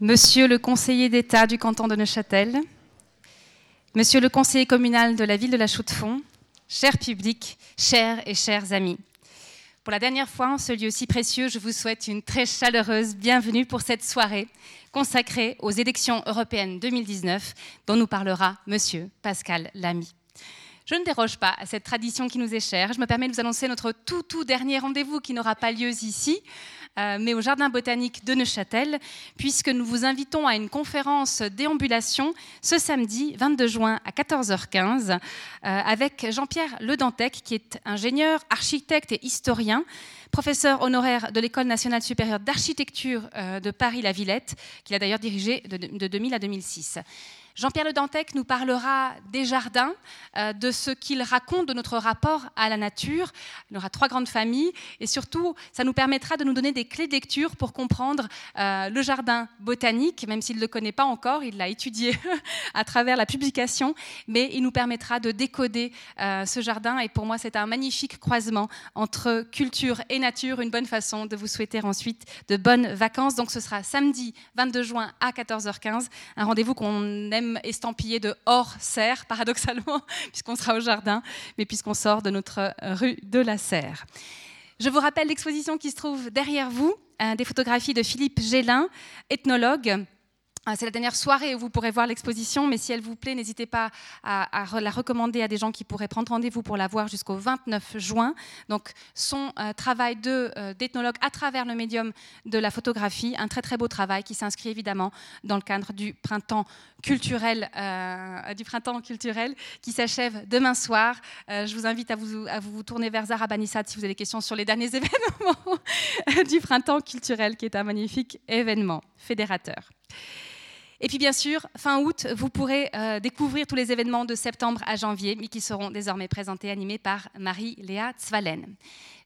Monsieur le conseiller d'État du canton de Neuchâtel, Monsieur le conseiller communal de la ville de La Chaux-de-Fonds, cher public, chers et chers amis. Pour la dernière fois en ce lieu si précieux, je vous souhaite une très chaleureuse bienvenue pour cette soirée consacrée aux élections européennes 2019 dont nous parlera Monsieur Pascal Lamy. Je ne déroge pas à cette tradition qui nous est chère. Je me permets de vous annoncer notre tout, tout dernier rendez-vous qui n'aura pas lieu ici, euh, mais au Jardin botanique de Neuchâtel, puisque nous vous invitons à une conférence déambulation ce samedi 22 juin à 14h15 euh, avec Jean-Pierre Ledantec, qui est ingénieur, architecte et historien professeur honoraire de l'École nationale supérieure d'architecture euh, de Paris-La Villette, qu'il a d'ailleurs dirigé de 2000 à 2006. Jean-Pierre Le Dantec nous parlera des jardins, euh, de ce qu'il raconte de notre rapport à la nature. Il aura trois grandes familles et surtout, ça nous permettra de nous donner des clés de lecture pour comprendre euh, le jardin botanique, même s'il ne le connaît pas encore, il l'a étudié à travers la publication, mais il nous permettra de décoder euh, ce jardin et pour moi, c'est un magnifique croisement entre culture et nature, une bonne façon de vous souhaiter ensuite de bonnes vacances. Donc ce sera samedi 22 juin à 14h15, un rendez-vous qu'on aime estampillé de hors serre, paradoxalement, puisqu'on sera au jardin, mais puisqu'on sort de notre rue de la Serre. Je vous rappelle l'exposition qui se trouve derrière vous, euh, des photographies de Philippe Gélin, ethnologue c'est la dernière soirée où vous pourrez voir l'exposition, mais si elle vous plaît, n'hésitez pas à, la recommander à des gens qui pourraient prendre rendez-vous pour la voir jusqu'au 29 juin. Donc, son euh, travail euh, d'ethnologue à travers le médium de la photographie, un très très beau travail qui s'inscrit évidemment dans le cadre du printemps culturel, euh, du printemps culturel qui s'achève demain soir. je vous invite à vous, à vous tourner vers Zara Banissat si vous avez des questions sur les derniers événements du printemps culturel, qui est un magnifique événement fédérateur. Et puis bien sûr, fin août, vous pourrez euh, découvrir tous les événements de septembre à janvier, mais qui seront désormais présentés, animés par Marie-Léa Zwalen.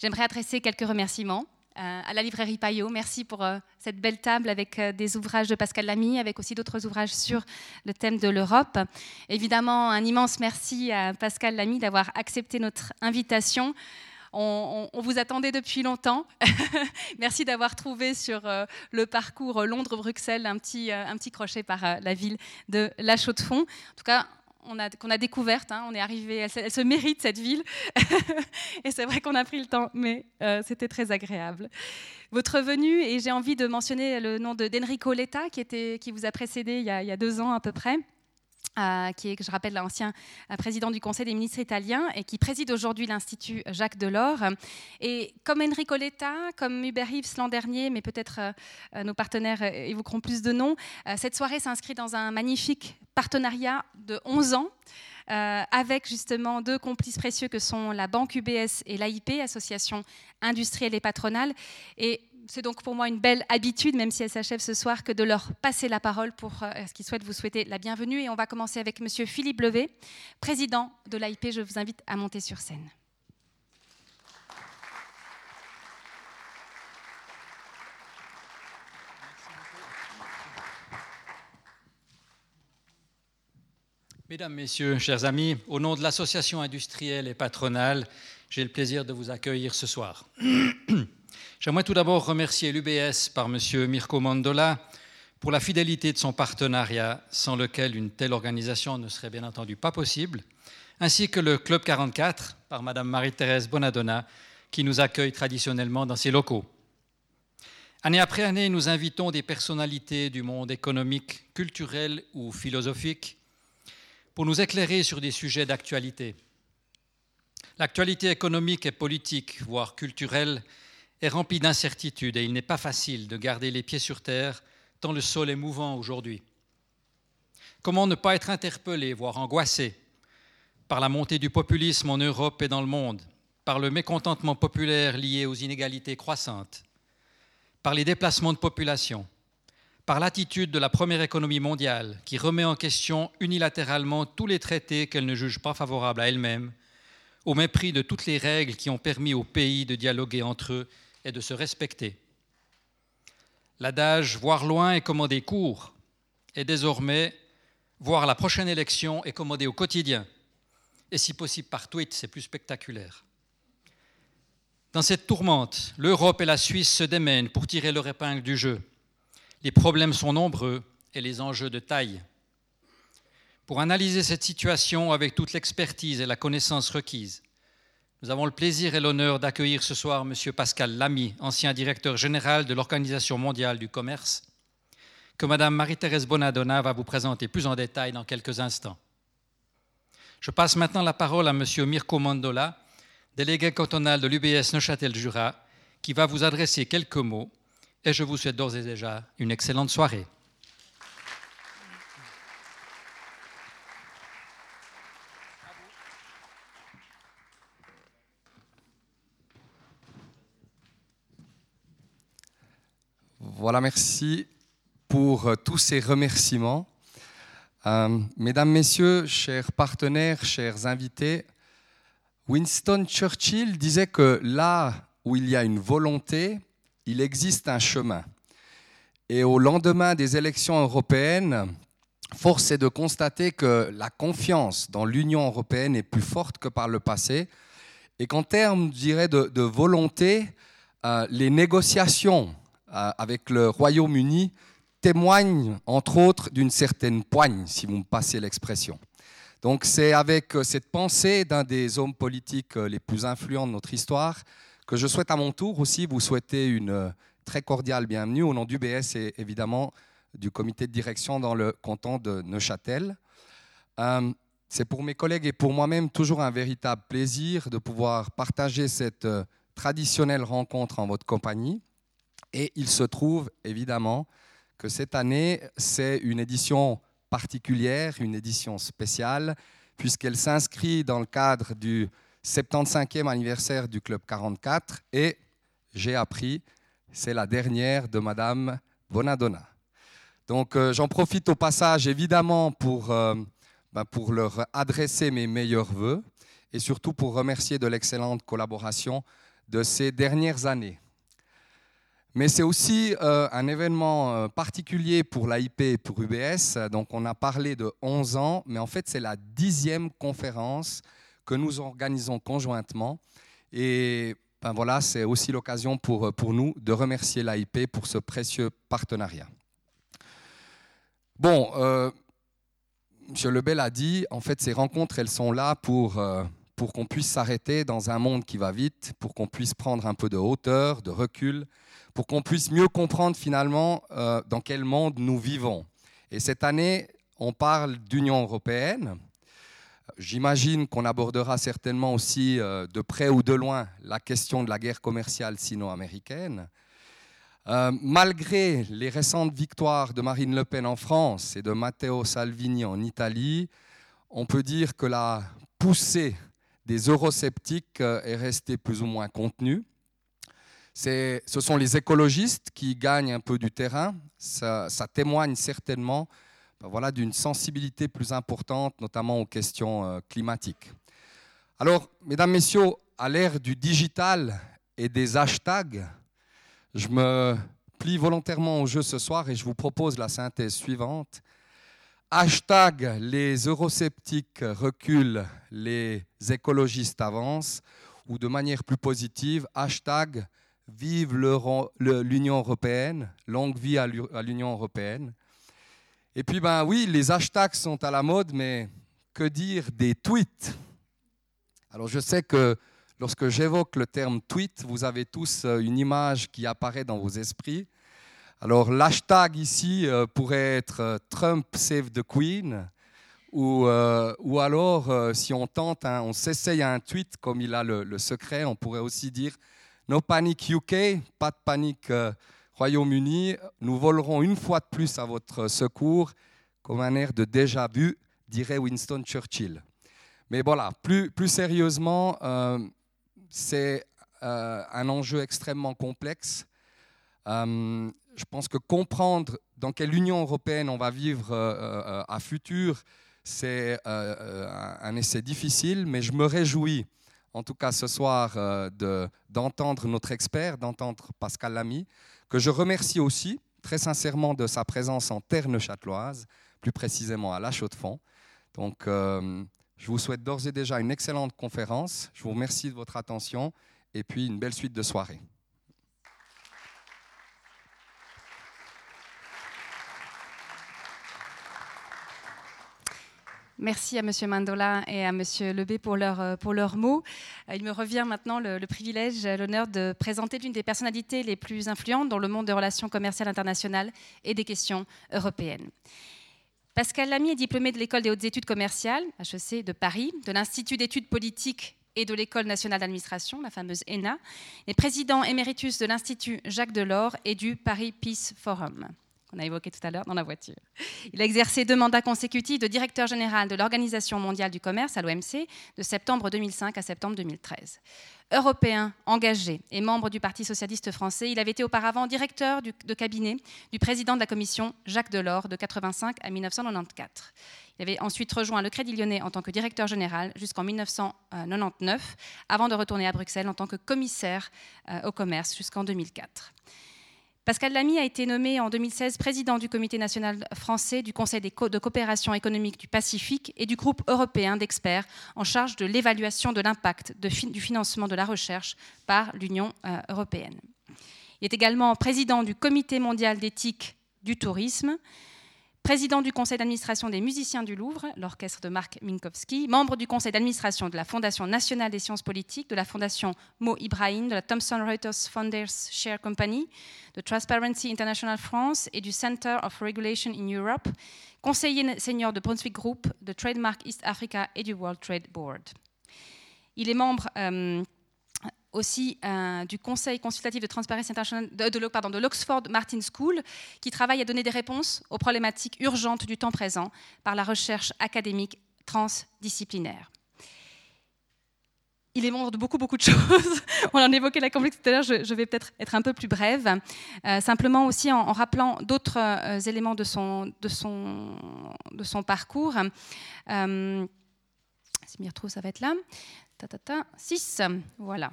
J'aimerais adresser quelques remerciements euh, à la librairie Payot. Merci pour euh, cette belle table avec des ouvrages de Pascal Lamy, avec aussi d'autres ouvrages sur le thème de l'Europe. Évidemment, un immense merci à Pascal Lamy d'avoir accepté notre invitation. On, vous attendait depuis longtemps. Merci d'avoir trouvé sur euh, le parcours Londres-Bruxelles un petit, euh, un petit crochet par euh, la ville de La Chaux-de-Fonds. En tout cas, qu'on a découverte. Hein. on est arrivé, elle, se mérite cette ville. et c'est vrai qu'on a pris le temps, mais c'était très agréable. Votre venue, et j'ai envie de mentionner le nom de d'Enrico Letta, qui, qui vous a précédé il y a deux ans à peu près. Euh, qui est, je rappelle, l'ancien euh, président du Conseil des ministres italiens et qui préside aujourd'hui l'Institut Jacques Delors. Et comme Enrico Letta, comme Hubert Reeves l'an dernier, mais peut-être euh, nos partenaires évoqueront plus de noms, cette soirée s'inscrit dans un magnifique partenariat de 11 ans. avec justement deux complices précieux que sont la Banque UBS et l'AIP, Association industrielle et patronale. C'est donc pour moi une belle habitude, même si elle s'achève ce soir, que de leur passer la parole pour euh, ce qu'ils souhaitent vous souhaiter la bienvenue. Et on va commencer avec Monsieur Philippe Levé, président de l'AIP. Je vous invite à monter sur scène. Mesdames, Messieurs, chers amis, au nom de l'Association industrielle et patronale, j'ai le plaisir de vous accueillir ce soir. J'aimerais tout d'abord remercier l'UBS par M. Mirko Mandola pour la fidélité de son partenariat, sans lequel une telle organisation ne serait bien entendu pas possible, ainsi que le Club 44 par Mme Marie-Thérèse Bonadonna, qui nous accueille traditionnellement dans ses locaux. Année après année, nous invitons des personnalités du monde économique, culturel ou philosophique pour nous éclairer sur des sujets d'actualité. L'actualité économique et politique, voire culturelle, est rempli d'incertitudes et il n'est pas facile de garder les pieds sur terre tant le sol est mouvant aujourd'hui. Comment ne pas être interpellé, voire angoissé, par la montée du populisme en Europe et dans le monde, par le mécontentement populaire lié aux inégalités croissantes, par les déplacements de population, par l'attitude de la première économie mondiale qui remet en question unilatéralement tous les traités qu'elle ne juge pas favorables à elle-même, au mépris de toutes les règles qui ont permis aux pays de dialoguer entre eux et de se respecter. L'adage voir loin et commander court est désormais voir la prochaine élection et commander au quotidien. Et si possible par tweet, c'est plus spectaculaire. Dans cette tourmente, l'Europe et la Suisse se démènent pour tirer leur épingle du jeu. Les problèmes sont nombreux et les enjeux de taille. Pour analyser cette situation avec toute l'expertise et la connaissance requise, nous avons le plaisir et l'honneur d'accueillir ce soir M. Pascal Lamy, ancien directeur général de l'Organisation mondiale du commerce, que Mme Marie-Thérèse Bonadonna va vous présenter plus en détail dans quelques instants. Je passe maintenant la parole à M. Mirko Mandola, délégué cantonal de l'UBS Neuchâtel-Jura, qui va vous adresser quelques mots et je vous souhaite d'ores et déjà une excellente soirée. Voilà, merci pour euh, tous ces remerciements. Euh, mesdames, Messieurs, chers partenaires, chers invités, Winston Churchill disait que là où il y a une volonté, il existe un chemin. Et au lendemain des élections européennes, force est de constater que la confiance dans l'Union européenne est plus forte que par le passé et qu'en termes, je dirais, de, volonté, euh, les négociations avec le Royaume-Uni témoigne entre autres d'une certaine poigne, si vous me passez l'expression. Donc c'est avec euh, cette pensée d'un des hommes politiques euh, les plus influents de notre histoire que je souhaite à mon tour aussi vous souhaiter une très cordiale bienvenue au nom du BS et évidemment du comité de direction dans le canton de Neuchâtel. c'est pour mes collègues et pour moi-même toujours un véritable plaisir de pouvoir partager cette traditionnelle rencontre en votre compagnie. Et il se trouve évidemment que cette année, c'est une édition particulière, une édition spéciale, puisqu'elle s'inscrit dans le cadre du 75e anniversaire du Club 44 et j'ai appris, c'est la dernière de Madame Bonadonna. Donc euh, j'en profite au passage évidemment pour, euh, ben, pour leur adresser mes meilleurs voeux et surtout pour remercier de l'excellente collaboration de ces dernières années. Mais c'est aussi euh, un événement euh, particulier pour l'AIP et pour UBS. Donc on a parlé de 11 ans, mais en fait c'est la dixième conférence que nous organisons conjointement. Et ben voilà, c'est aussi l'occasion pour, euh, pour nous de remercier l'AIP pour ce précieux partenariat. Bon, M. Lebel a dit, en fait ces rencontres, elles sont là pour... pour qu'on puisse s'arrêter dans un monde qui va vite, pour qu'on puisse prendre un peu de hauteur, de recul, pour qu'on puisse mieux comprendre finalement euh, dans quel monde nous vivons. Et cette année, on parle d'Union européenne. J'imagine qu'on abordera certainement aussi euh, de près ou de loin la question de la guerre commerciale sino-américaine. Euh, malgré les récentes victoires de Marine Le Pen en France et de Matteo Salvini en Italie, on peut dire que la poussée des eurosceptiques est restée plus ou moins contenue ce sont les écologistes qui gagnent un peu du terrain. Ça, témoigne certainement ben voilà, d'une sensibilité plus importante, notamment aux questions euh, climatiques. Alors, mesdames, messieurs, à l'ère du digital et des hashtags, je me plie volontairement au jeu ce soir et je vous propose la synthèse suivante. Hashtag les eurosceptiques reculent, les écologistes avancent, ou de manière plus positive, hashtag Vive l'Union européenne, longue vie à l'Union européenne. Et puis, ben oui, les hashtags sont à la mode, mais que dire des tweets? Alors, je sais que lorsque j'évoque le terme tweet, vous avez tous euh, une image qui apparaît dans vos esprits. Alors, l'hashtag ici euh, pourrait être euh, Trump save the Queen, ou, ou alors, si on tente, on s'essaye à un tweet comme il a le secret, on pourrait aussi dire No panic UK, pas de panique euh, Royaume-Uni, nous volerons une fois de plus à votre secours, comme un air de déjà vu, dirait Winston Churchill. Mais voilà, plus, plus sérieusement, euh, c'est euh, un enjeu extrêmement complexe. Je pense que comprendre dans quelle Union européenne on va vivre à futur, c'est un essai difficile, mais je me réjouis en tout cas ce soir, euh, d'entendre notre expert, d'entendre Pascal Lamy, que je remercie aussi très sincèrement de sa présence en terre neuchâteloise, plus précisément à La Chaux-de-Fonds. Donc, euh, je vous souhaite d'ores et déjà une excellente conférence. Je vous remercie de votre attention et puis une belle suite de soirée. Merci à M. Mandola et à M. Lebé pour, leur, pour leurs mots. Il me revient maintenant le, le privilège, l'honneur de présenter l'une des personnalités les plus influentes dans le monde des relations commerciales internationales et des questions européennes. Pascal Lamy est diplômé de l'École des hautes études commerciales, HEC de Paris, de l'Institut d'études politiques et de l'École nationale d'administration, la fameuse ENA, et président éméritus de l'Institut Jacques Delors et du Paris Peace Forum qu'on a évoqué tout à l'heure dans la voiture. Il a exercé deux mandats consécutifs de directeur général de l'Organisation mondiale du commerce à l'OMC de septembre 2005 à septembre 2013. Européen, engagé et membre du Parti socialiste français, il avait été auparavant directeur de cabinet du président de la commission Jacques Delors de 1985 à 1994. Il avait ensuite rejoint le Crédit Lyonnais en tant que directeur général jusqu'en 1999, avant de retourner à Bruxelles en tant que commissaire euh, au commerce jusqu'en 2004. Pascal Lamy a été nommé en 2016 président du Comité national français du Conseil de coopération économique du Pacifique et du groupe européen d'experts en charge de l'évaluation de l'impact du financement de la recherche par l'Union euh, européenne. Il est également président du Comité mondial d'éthique du tourisme président du conseil d'administration des musiciens du Louvre, l'orchestre de Marc Minkowski, membre du conseil d'administration de la Fondation nationale des sciences politiques, de la Fondation Mo Ibrahim, de la Thomson Reuters Founders Share Company, de Transparency International France et du Center of Regulation in Europe, conseiller senior de Brunswick Group, de Trademark East Africa et du World Trade Board. Il est membre euh, aussi euh, du Conseil consultatif de transparence internationale de, l'Oxford Martin School, qui travaille à donner des réponses aux problématiques urgentes du temps présent par la recherche académique transdisciplinaire. Il est membre de beaucoup, beaucoup de choses. On en évoquait la complexité tout à l'heure, je, vais peut-être être un peu plus brève. Euh, simplement aussi en, rappelant d'autres euh, éléments de son, parcours. Si je m'y retrouve, ça va être là. 6, voilà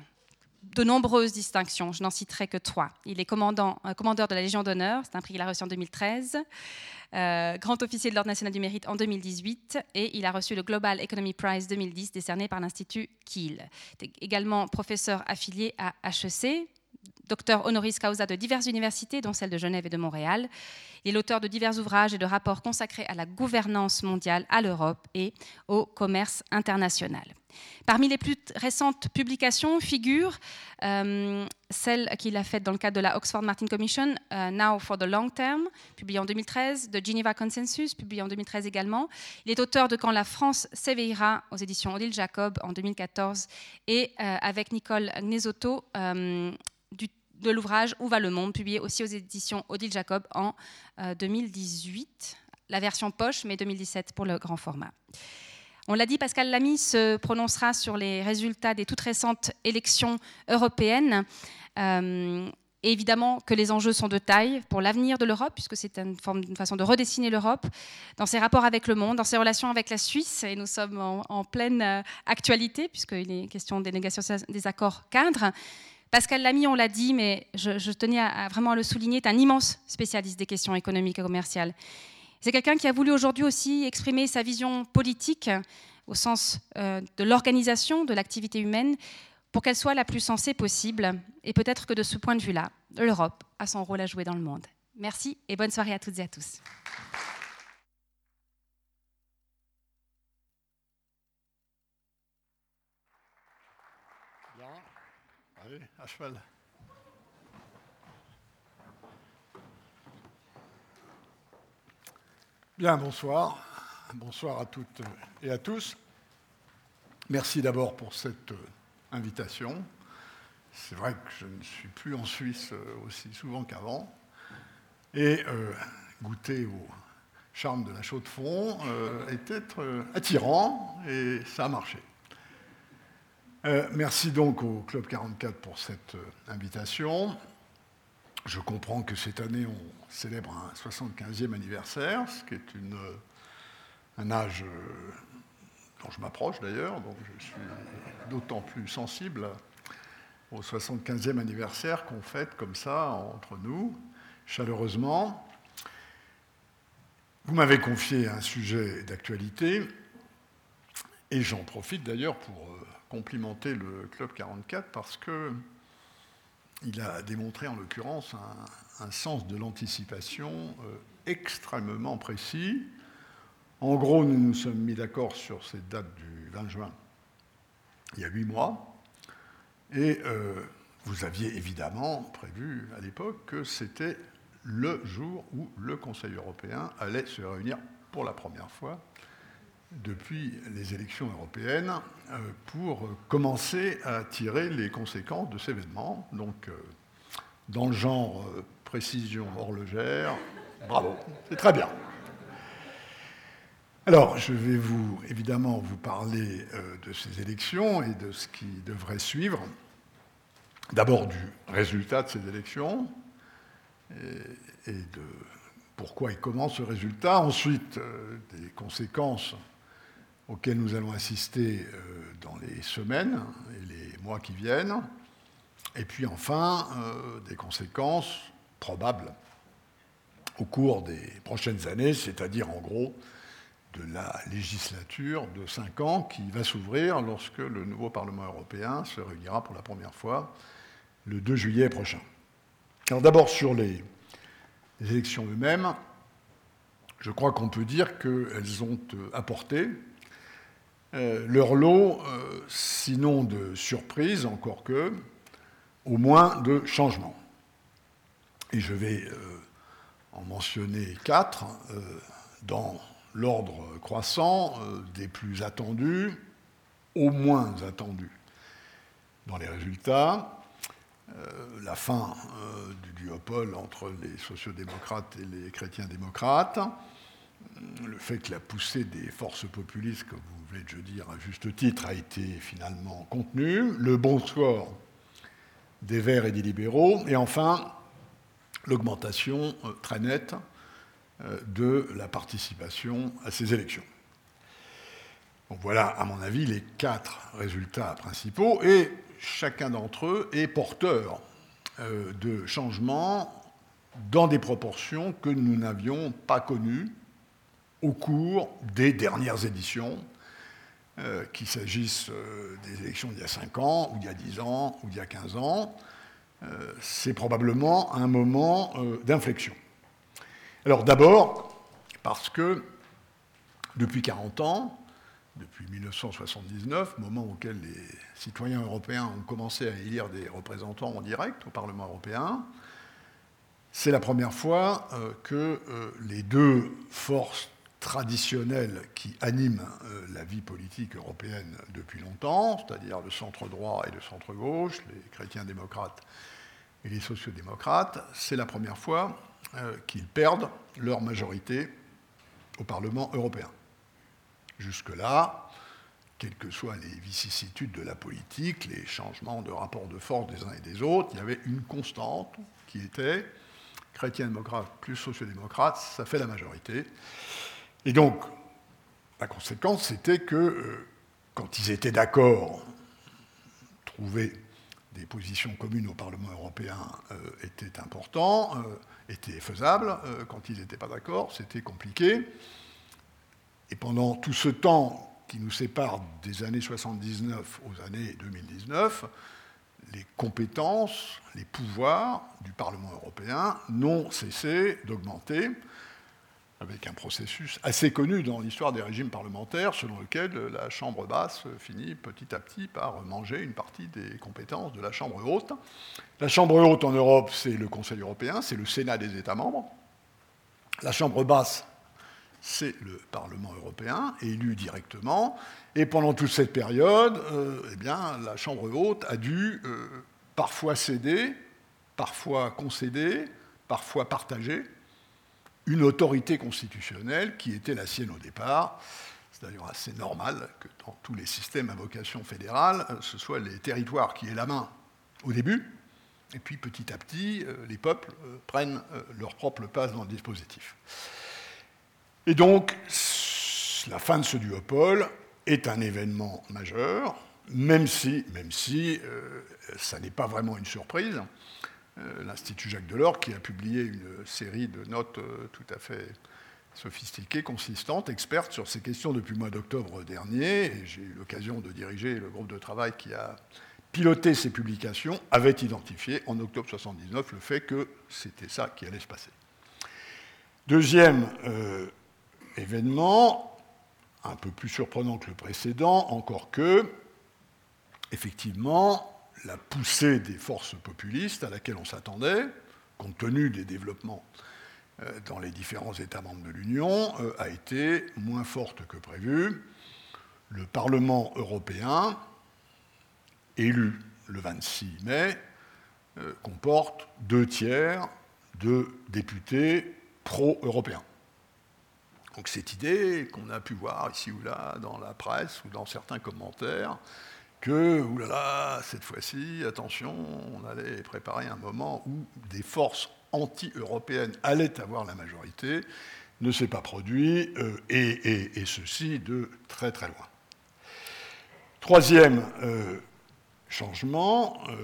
de nombreuses distinctions. Je n'en citerai que trois. Il est euh, commandeur de la Légion d'honneur, c'est un prix qu'il a reçu en 2013, euh, grand officier de l'Ordre national du mérite en 2018, et il a reçu le Global Economy Prize 2010 décerné par l'Institut Kiel. Il est également professeur affilié à HEC, docteur honoris causa de diverses universités, dont celle de Genève et de Montréal. Il est l'auteur de divers ouvrages et de rapports consacrés à la gouvernance mondiale, à l'Europe et au commerce international. Parmi les plus récentes publications figure euh, celle qu'il a faite dans le cadre de la Oxford Martin Commission, euh, Now for the Long Term, publiée en 2013, de Geneva Consensus, publiée en 2013 également. Il est auteur de Quand la France s'éveillera aux éditions Odile Jacob en 2014 et euh, avec Nicole Gnesotto de l'ouvrage Où va le monde, publié aussi aux éditions Odile Jacob en 2018, la version poche, mais 2017 pour le grand format. On l'a dit, Pascal Lamy se prononcera sur les résultats des toutes récentes élections européennes. Euh, évidemment que les enjeux sont de taille pour l'avenir de l'Europe, puisque c'est une, façon de redessiner l'Europe dans ses rapports avec le monde, dans ses relations avec la Suisse, et nous sommes en, pleine euh, actualité, puisqu'il est question des négociations des accords cadres. Pascal Lamy, on l'a dit, mais je, tenais vraiment à le souligner, est un immense spécialiste des questions économiques et commerciales. C'est quelqu'un qui a voulu aujourd'hui aussi exprimer sa vision politique au sens euh, de l'organisation de l'activité humaine pour qu'elle soit la plus sensée possible. Et peut-être que de ce point de vue-là, l'Europe a son rôle à jouer dans le monde. Merci et bonne soirée à toutes et à tous. Allez, à cheval. Bien, bonsoir. Bonsoir à toutes et à tous. Merci d'abord pour cette euh, invitation. C'est vrai que je ne suis plus en Suisse euh, aussi souvent qu'avant. Et euh, goûter au charme de la chaux de fond était attirant et ça a marché. Merci donc au Club 44 pour cette invitation. Je comprends que cette année, on célèbre un 75e anniversaire, ce qui est une, un âge euh, dont je m'approche d'ailleurs, donc je suis d'autant plus sensible au 75e anniversaire qu'on fête comme ça entre nous, chaleureusement. Vous m'avez confié un sujet d'actualité, et j'en profite d'ailleurs pour euh, complimenter le Club 44 parce que il a démontré en l'occurrence un, sens de l'anticipation euh, extrêmement précis, En gros, nous nous sommes mis d'accord sur cette date du 20 juin, il y a huit mois, et euh, vous aviez évidemment prévu à l'époque que c'était le jour où le Conseil européen allait se réunir pour la première fois depuis les élections européennes euh, pour commencer à tirer les conséquences de ces événements. Donc, euh, dans le genre euh, précision horlogère, bravo, c'est très bien. Alors, je vais vous, évidemment, vous parler de ces élections et de ce qui devrait suivre. D'abord du résultat de ces élections et, de pourquoi et comment ce résultat. Ensuite, des conséquences auxquels nous allons assister euh, dans les semaines et les mois qui viennent, et puis enfin euh, des conséquences probables au cours des prochaines années, c'est-à-dire en gros de la législature de cinq ans qui va s'ouvrir lorsque le nouveau Parlement européen se réunira pour la première fois le 2 juillet prochain. Alors d'abord sur les, élections eux-mêmes, je crois qu'on peut dire qu'elles ont euh, apporté euh, leur lot, euh, sinon de surprise, encore que, au moins de changement. Et je vais euh, en mentionner quatre dans l'ordre croissant des plus attendus au moins attendus dans les résultats. la fin du duopole entre les sociodémocrates et les chrétiens-démocrates, le fait que la poussée des forces populistes, comme vous voulez je dire à juste titre, a été finalement contenue, le bon score des Verts et des libéraux, et enfin l'augmentation euh, très nette euh, de la participation à ces élections. voilà, à mon avis, les quatre résultats principaux, et chacun d'entre eux est porteur euh, de changements dans des proportions que nous n'avions pas connues au cours des dernières éditions, euh, qu'il s'agisse euh, des élections d'il y a 5 ans, ou d'il y a 10 ans, ou d'il y a 15 ans. Euh, c'est probablement un moment d'inflexion. Alors d'abord, parce que depuis 40 ans, depuis 1979, moment auquel les citoyens européens ont commencé à élire des représentants en direct au Parlement européen, c'est la première fois que les deux forces traditionnels qui animent euh, la vie politique européenne depuis longtemps, c'est-à-dire le centre droit et le centre gauche, les chrétiens démocrates et les sociodémocrates, c'est la première fois euh, qu'ils perdent leur majorité au Parlement européen. Jusque-là, quelles que soient les vicissitudes de la politique, les changements de rapport de force des uns et des autres, il y avait une constante qui était chrétien démocrate plus sociodémocrate, ça fait la majorité. Et donc, la conséquence, c'était que euh, quand ils étaient d'accord, trouver des positions communes au Parlement européen euh, était important, euh, était faisable. quand ils n'étaient pas d'accord, c'était compliqué. Et pendant tout ce temps qui nous sépare des années 79 aux années 2019, les compétences, les pouvoirs du Parlement européen n'ont cessé d'augmenter avec un processus assez connu dans l'histoire des régimes parlementaires, selon lequel la Chambre basse finit petit à petit par manger une partie des compétences de la Chambre haute. La Chambre haute en Europe, c'est le Conseil européen, c'est le Sénat des États membres. La Chambre basse, c'est le Parlement européen, élu directement. Et pendant toute cette période, euh, eh la Chambre haute a dû euh, parfois céder, parfois concéder, parfois partager une autorité constitutionnelle qui était la sienne au départ. C'est d'ailleurs assez normal que dans tous les systèmes à vocation fédérale, euh, ce soit les territoires qui aient la main au début, et puis petit à petit, euh, les peuples euh, prennent leur propre place dans le dispositif. Et donc, la fin de ce duopole est un événement majeur, même si, même si ça n'est pas vraiment une surprise. Euh, l'Institut Jacques Delors, qui a publié une série de notes euh, tout à fait sophistiquées, consistantes, expertes sur ces questions depuis le mois d'octobre dernier. Et j'ai eu l'occasion de diriger le groupe de travail qui a piloté ces publications, avait identifié en octobre 1979 le fait que c'était ça qui allait se passer. Deuxième euh, événement, un peu plus surprenant que le précédent, encore que, effectivement, la poussée des forces populistes à laquelle on s'attendait, compte tenu des développements euh, dans les différents États membres de l'Union, euh, a été moins forte que prévu. Le Parlement européen, élu le 26 mai, euh, comporte deux tiers de députés pro-européens. Donc cette idée qu'on a pu voir ici ou là dans la presse ou dans certains commentaires, que, oulala, cette fois-ci, attention, on allait préparer un moment où des forces anti-européennes allaient avoir la majorité, ne s'est pas produit, euh, et, ceci de très très loin. Troisième euh, changement, euh,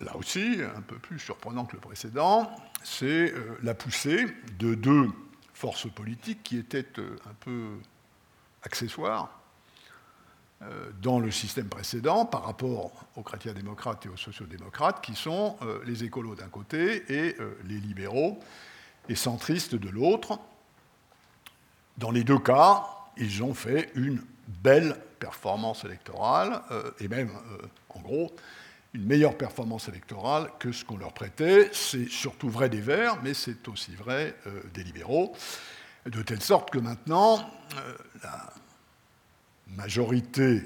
là aussi un peu plus surprenant que le précédent, c'est la poussée de deux forces politiques qui étaient un peu accessoires dans le système précédent par rapport aux chrétiens démocrates et aux sociodémocrates, qui sont euh, les écolos d'un côté et euh, les libéraux et centristes de l'autre. Dans les deux cas, ils ont fait une belle performance électorale, et même, en gros, une meilleure performance électorale que ce qu'on leur prêtait. C'est surtout vrai des Verts, mais c'est aussi vrai des libéraux. De telle sorte que maintenant, la majorité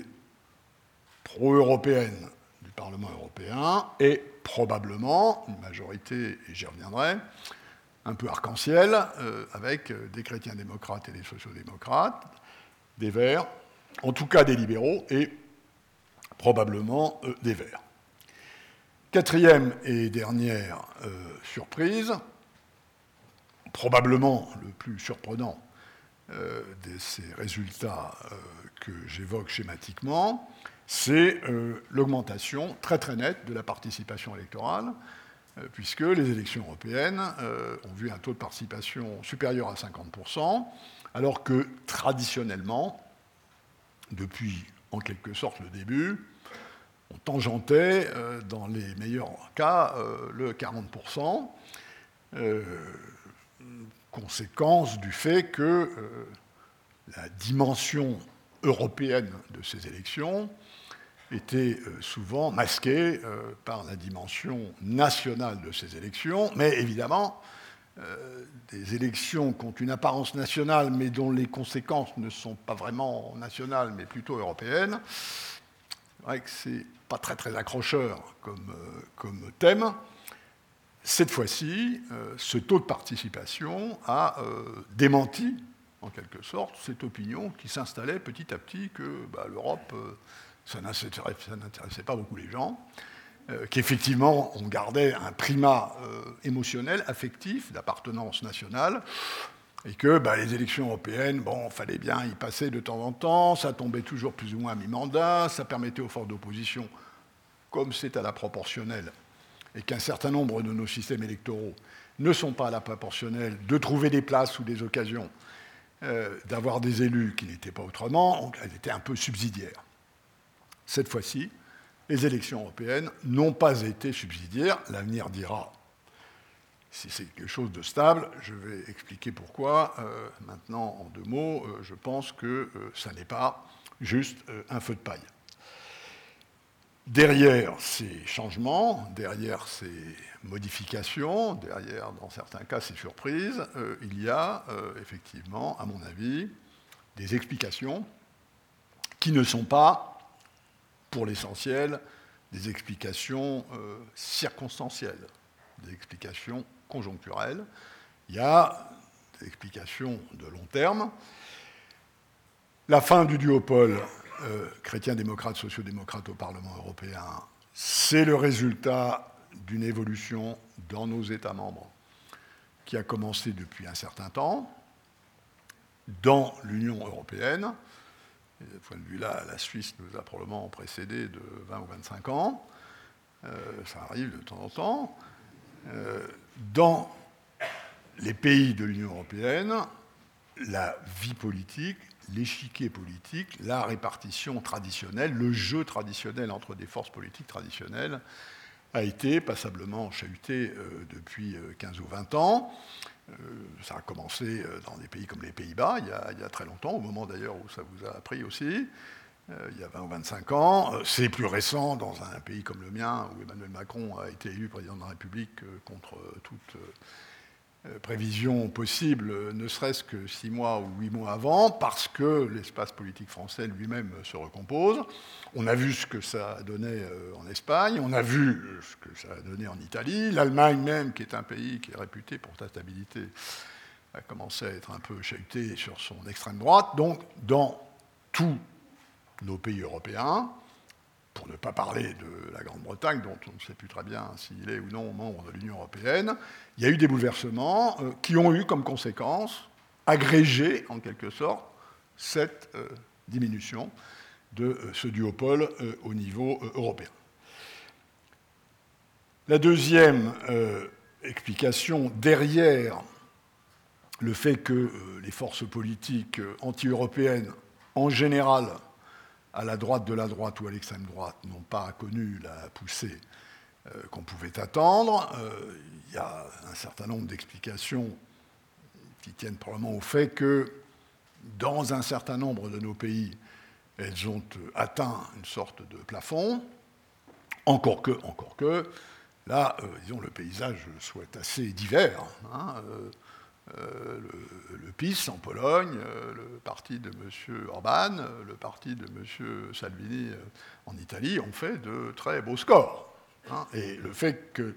pro-européenne du Parlement européen et probablement une majorité, et j'y reviendrai, un peu arc-en-ciel, euh, avec des chrétiens démocrates et des sociaux-démocrates, des verts, en tout cas des libéraux et probablement euh, des verts. Quatrième et dernière euh, surprise, probablement le plus surprenant de ces résultats que j'évoque schématiquement, c'est euh, l'augmentation très très nette de la participation électorale, euh, puisque les élections européennes euh, ont vu un taux de participation supérieur à 50%, alors que traditionnellement, depuis en quelque sorte le début, on tangentait dans les meilleurs cas le 40%, conséquence du fait que la dimension européenne de ces élections était euh, souvent masquée euh, par la dimension nationale de ces élections, mais évidemment, euh, des élections qui ont une apparence nationale, mais dont les conséquences ne sont pas vraiment nationales, mais plutôt européennes, c'est vrai que c'est pas très très accrocheur comme, comme thème. Cette fois-ci, ce taux de participation a démenti en quelque sorte, cette opinion qui s'installait petit à petit que bah, l'Europe, euh, ça n'intéressait pas beaucoup les gens, euh, qu'effectivement on gardait un primat euh, émotionnel, affectif, d'appartenance nationale, et que bah, les élections européennes, bon, fallait bien y passer de temps en temps, ça tombait toujours plus ou moins à mi-mandat, ça permettait aux forces d'opposition, comme c'est à la proportionnelle, et qu'un certain nombre de nos systèmes électoraux ne sont pas à la proportionnelle, de trouver des places ou des occasions euh, d'avoir des élus qui n'étaient pas autrement, donc elles étaient un peu subsidiaires. Cette fois-ci, les élections européennes n'ont pas été subsidiaires. L'avenir dira si c'est quelque chose de stable. Je vais expliquer pourquoi. Euh, maintenant, en deux mots, euh, je pense que ça n'est pas juste un feu de paille. Derrière ces changements, derrière ces modifications, derrière, dans certains cas, ces surprises, euh, il y a euh, effectivement, à mon avis, des explications qui ne sont pas, pour l'essentiel, des explications euh, circonstancielles, des explications conjoncturelles. Il y a des explications de long terme. La fin du duopole euh, chrétiens démocrates, sociaux-démocrates au Parlement européen, c'est le résultat d'une évolution dans nos États membres qui a commencé depuis un certain temps dans l'Union européenne. de ce point de vue-là, la Suisse nous a probablement précédé de 20 ou 25 ans. Euh, ça arrive de temps en temps. Euh, dans les pays de l'Union européenne, la vie politique l'échiquier politique, la répartition traditionnelle, le jeu traditionnel entre des forces politiques traditionnelles a été passablement chahuté depuis 15 ou 20 ans. ça a commencé dans des pays comme les Pays-Bas il, il, y a très longtemps, au moment d'ailleurs où ça vous a appris aussi. Euh, il y a 20 ou 25 ans. Euh, c'est plus récent dans un pays comme le mien, où Emmanuel Macron a été élu président de la République euh, contre toute prévision possible, ne serait-ce que six mois ou huit mois avant, parce que l'espace politique français lui-même se recompose. On a vu ce que ça a donné en Espagne, on a vu ce que ça a donné en Italie, l'Allemagne même, qui est un pays qui est réputé pour sa stabilité, a commencé à être un peu chahuté sur son extrême droite. Donc, dans tout nos pays européens, pour ne pas parler de la Grande-Bretagne, dont on ne sait plus très bien s'il est ou non membre de l'Union européenne, il y a eu des bouleversements euh, qui ont eu comme conséquence, agrégé en quelque sorte, cette euh, diminution de euh, ce duopole au niveau européen. La deuxième explication derrière le fait que les forces politiques anti-européennes, en général, à la droite de la droite ou à l'extrême droite n'ont pas connu la poussée euh, qu'on pouvait attendre. Euh, il y a un certain nombre d'explications qui tiennent probablement au fait que dans un certain nombre de nos pays, elles ont atteint une sorte de plafond, encore que, encore que là, euh, disons, le paysage soit assez divers. Hein, euh, le, PIS en Pologne, euh, le parti de M. Orban, euh, le parti de M. Salvini en Italie ont fait de très beaux scores. Hein. Et le fait que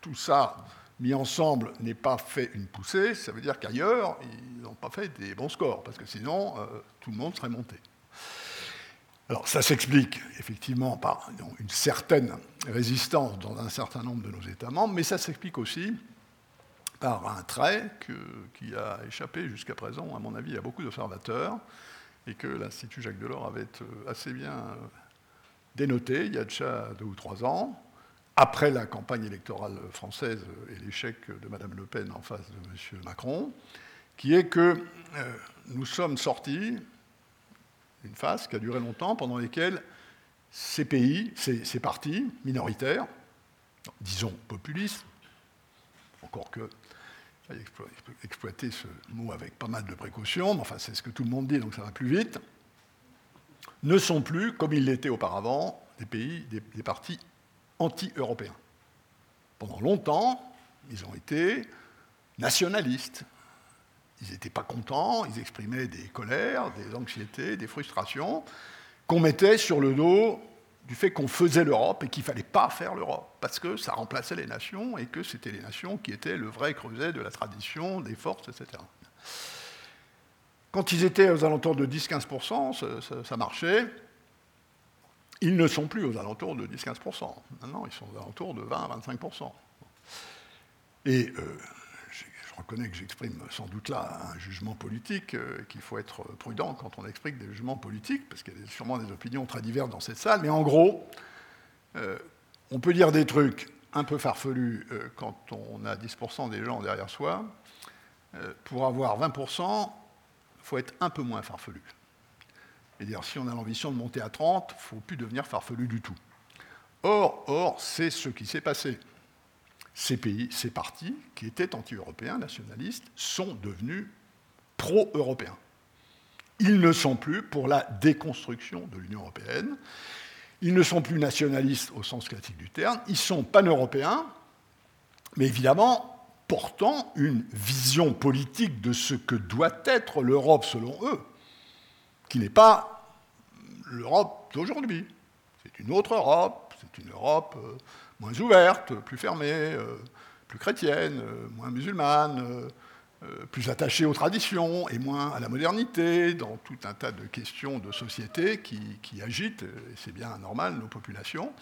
tout ça mis ensemble n'ait pas fait une poussée, ça veut dire qu'ailleurs, ils n'ont pas fait des bons scores, parce que sinon, tout le monde serait monté. Alors ça s'explique effectivement par une certaine résistance dans un certain nombre de nos États membres, mais ça s'explique aussi par un trait qui a échappé jusqu'à présent, à mon avis, à beaucoup d'observateurs, et que l'Institut Jacques Delors avait euh, assez bien euh, dénoté il y a déjà deux ou trois ans, après la campagne électorale française et l'échec de Mme Le Pen en face de M. Macron, qui est que euh, nous sommes sortis d'une phase qui a duré longtemps, pendant laquelle ces pays, ces partis minoritaires, disons populistes, encore que exploiter ce mot avec pas mal de précautions, mais enfin c'est ce que tout le monde dit, donc ça va plus vite, ne sont plus, comme ils l'étaient auparavant, des pays, des, partis anti-européens. Pendant longtemps, ils ont été nationalistes. Ils n'étaient pas contents, ils exprimaient des colères, des anxiétés, des frustrations qu'on mettait sur le dos du fait qu'on faisait l'Europe et qu'il ne fallait pas faire l'Europe, parce que ça remplaçait les nations et que c'était les nations qui étaient le vrai creuset de la tradition, des forces, etc. Quand ils étaient aux alentours de 10-15%, ça, marchait. Ils ne sont plus aux alentours de 10-15%. Maintenant, ils sont aux alentours de 20-25%. Et euh, reconnais que j'exprime sans doute là un jugement politique, euh, qu'il faut être prudent quand on explique des jugements politiques, parce qu'il y a sûrement des opinions très diverses dans cette salle, mais en gros, euh, on peut dire des trucs un peu farfelus euh, quand on a 10% des gens derrière soi. pour avoir 20%, il faut être un peu moins farfelu. Et dire, si on a l'ambition de monter à 30, il ne faut plus devenir farfelu du tout. Or, or c'est ce qui s'est passé ces pays, ces partis, qui étaient anti-européens, nationalistes, sont devenus pro-européens. Ils ne sont plus pour la déconstruction de l'Union européenne. Ils ne sont plus nationalistes au sens classique du terme. Ils sont pan-européens, mais évidemment portant une vision politique de ce que doit être l'Europe selon eux, qui n'est pas l'Europe d'aujourd'hui. C'est une autre Europe, c'est une Europe euh, moins ouverte, plus fermée, euh, plus chrétienne, euh, moins musulmane, euh, plus attachée aux traditions et moins à la modernité, dans tout un tas de questions de société qui, agitent, et c'est bien normal, nos populations.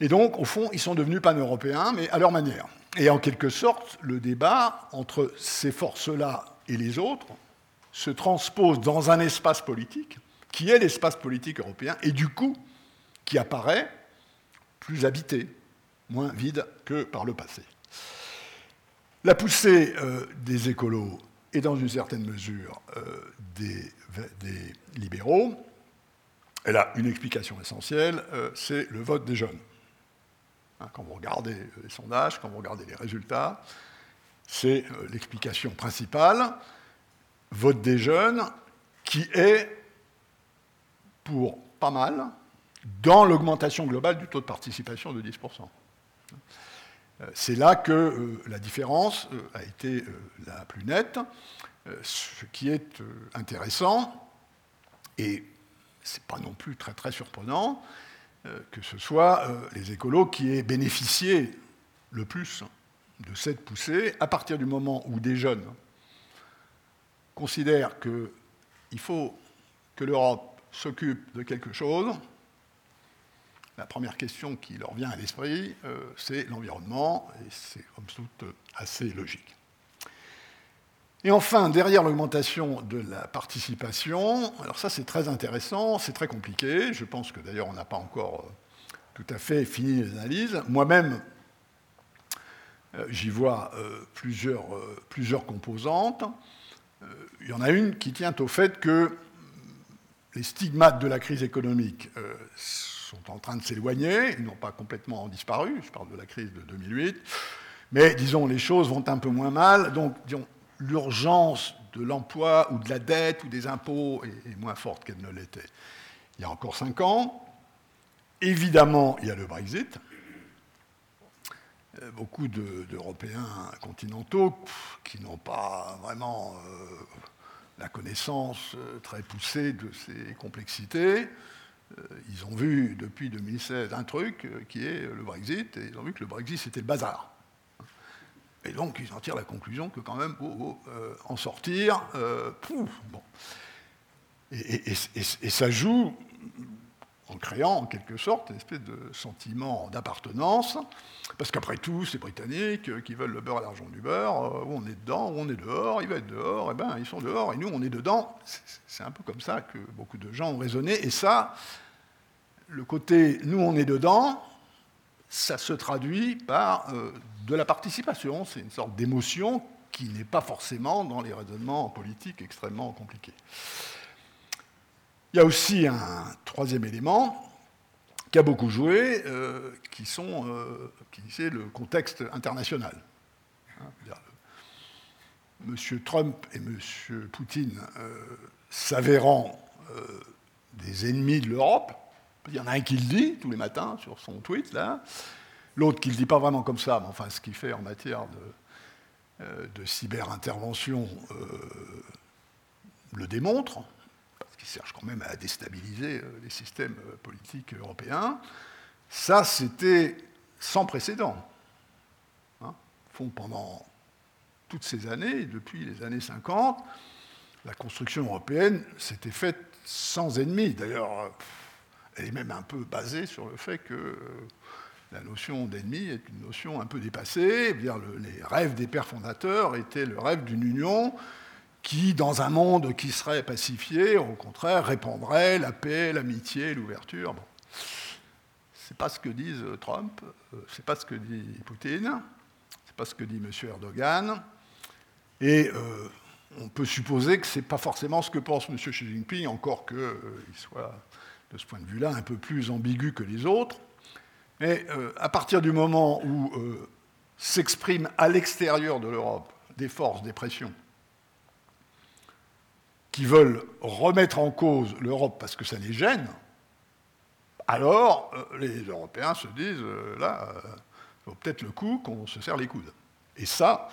Et donc, au fond, ils sont devenus pan-européens, mais à leur manière. Et en quelque sorte, le débat entre ces forces-là et les autres se transpose dans un espace politique, qui est l'espace politique européen, et du coup, qui apparaît plus habité, moins vide que par le passé. La poussée euh, des écolos et dans une certaine mesure euh, des, libéraux, elle a une explication essentielle, euh, c'est le vote des jeunes. Hein, quand vous regardez les sondages, quand vous regardez les résultats, c'est l'explication principale. Vote des jeunes qui est pour pas mal dans l'augmentation globale du taux de participation de 10%. Euh, c'est là que euh, la différence a été la plus nette, ce qui est intéressant, et ce n'est pas non plus très très surprenant, euh, que ce soit euh, les écolos qui aient bénéficié le plus de cette poussée à partir du moment où des jeunes considèrent qu'il faut que l'Europe s'occupe de quelque chose. La première question qui leur vient à l'esprit, euh, c'est l'environnement, et c'est comme tout assez logique. Et enfin, derrière l'augmentation de la participation, alors ça c'est très intéressant, c'est très compliqué, je pense que d'ailleurs on n'a pas encore euh, tout à fait fini les analyses. Moi-même, euh, j'y vois plusieurs, plusieurs composantes. Il y en a une qui tient au fait que les stigmates de la crise économique sont en train de s'éloigner, ils n'ont pas complètement disparu, je parle de la crise de 2008, mais disons les choses vont un peu moins mal, donc l'urgence de l'emploi ou de la dette ou des impôts est, moins forte qu'elle ne l'était il y a encore cinq ans. Évidemment, il y a le Brexit. Euh, beaucoup d'Européens continentaux qui n'ont pas vraiment euh, la connaissance euh, très poussée de ces complexités. Ils ont vu depuis 2016 un truc qui est le Brexit, et ils ont vu que le Brexit c'était le bazar. Et donc, ils en tirent la conclusion que quand même, oh, euh, en sortir, euh, bon. Et, ça joue en créant en quelque sorte une espèce de sentiment d'appartenance, parce qu'après tout, c'est Britanniques qui veulent le beurre à l'argent du beurre, euh, où on est dedans, où on est dehors, ils vont être dehors, et ben ils sont dehors, et nous on est dedans. C'est un peu comme ça que beaucoup de gens ont raisonné, et ça, le côté nous on est dedans, ça se traduit par de la participation. C'est une sorte d'émotion qui n'est pas forcément dans les raisonnements politiques extrêmement compliqués. Il y a aussi un troisième élément qui a beaucoup joué, euh, qui, sont, euh, qui c'est le contexte international. Hein, Monsieur Trump et Monsieur Poutine euh, s'avérant des ennemis de l'Europe, il y en a un qui le dit tous les matins sur son tweet, là, L'autre qui ne le dit pas vraiment comme ça, mais enfin ce qu'il fait en matière de, de cyber-intervention le démontre, cherche quand même à déstabiliser euh, les systèmes politiques européens. Ça, c'était sans précédent. Hein. Pendant toutes ces années, depuis les années 50, la construction européenne s'était faite sans ennemis. D'ailleurs, elle est même un peu basée sur le fait que la notion d'ennemi est une notion un peu dépassée. Les rêves des pères fondateurs étaient le rêve d'une union qui, dans un monde qui serait pacifié, au contraire, répandrait la paix, l'amitié, l'ouverture. Bon. Ce n'est pas ce que disent Trump, euh, ce n'est pas ce que dit Poutine, ce n'est pas ce que dit M. Erdogan. Et euh, on peut supposer que ce n'est pas forcément ce que pense M. Xi Jinping, encore qu'il euh, soit, de ce point de vue-là, un peu plus ambigu que les autres. Mais à partir du moment où s'expriment à l'extérieur de l'Europe des forces, des pressions, qui veulent remettre en cause l'Europe parce que ça les gêne, alors euh, les Européens se disent, là, il vaut peut-être le coup qu'on se serre les coudes. Et ça,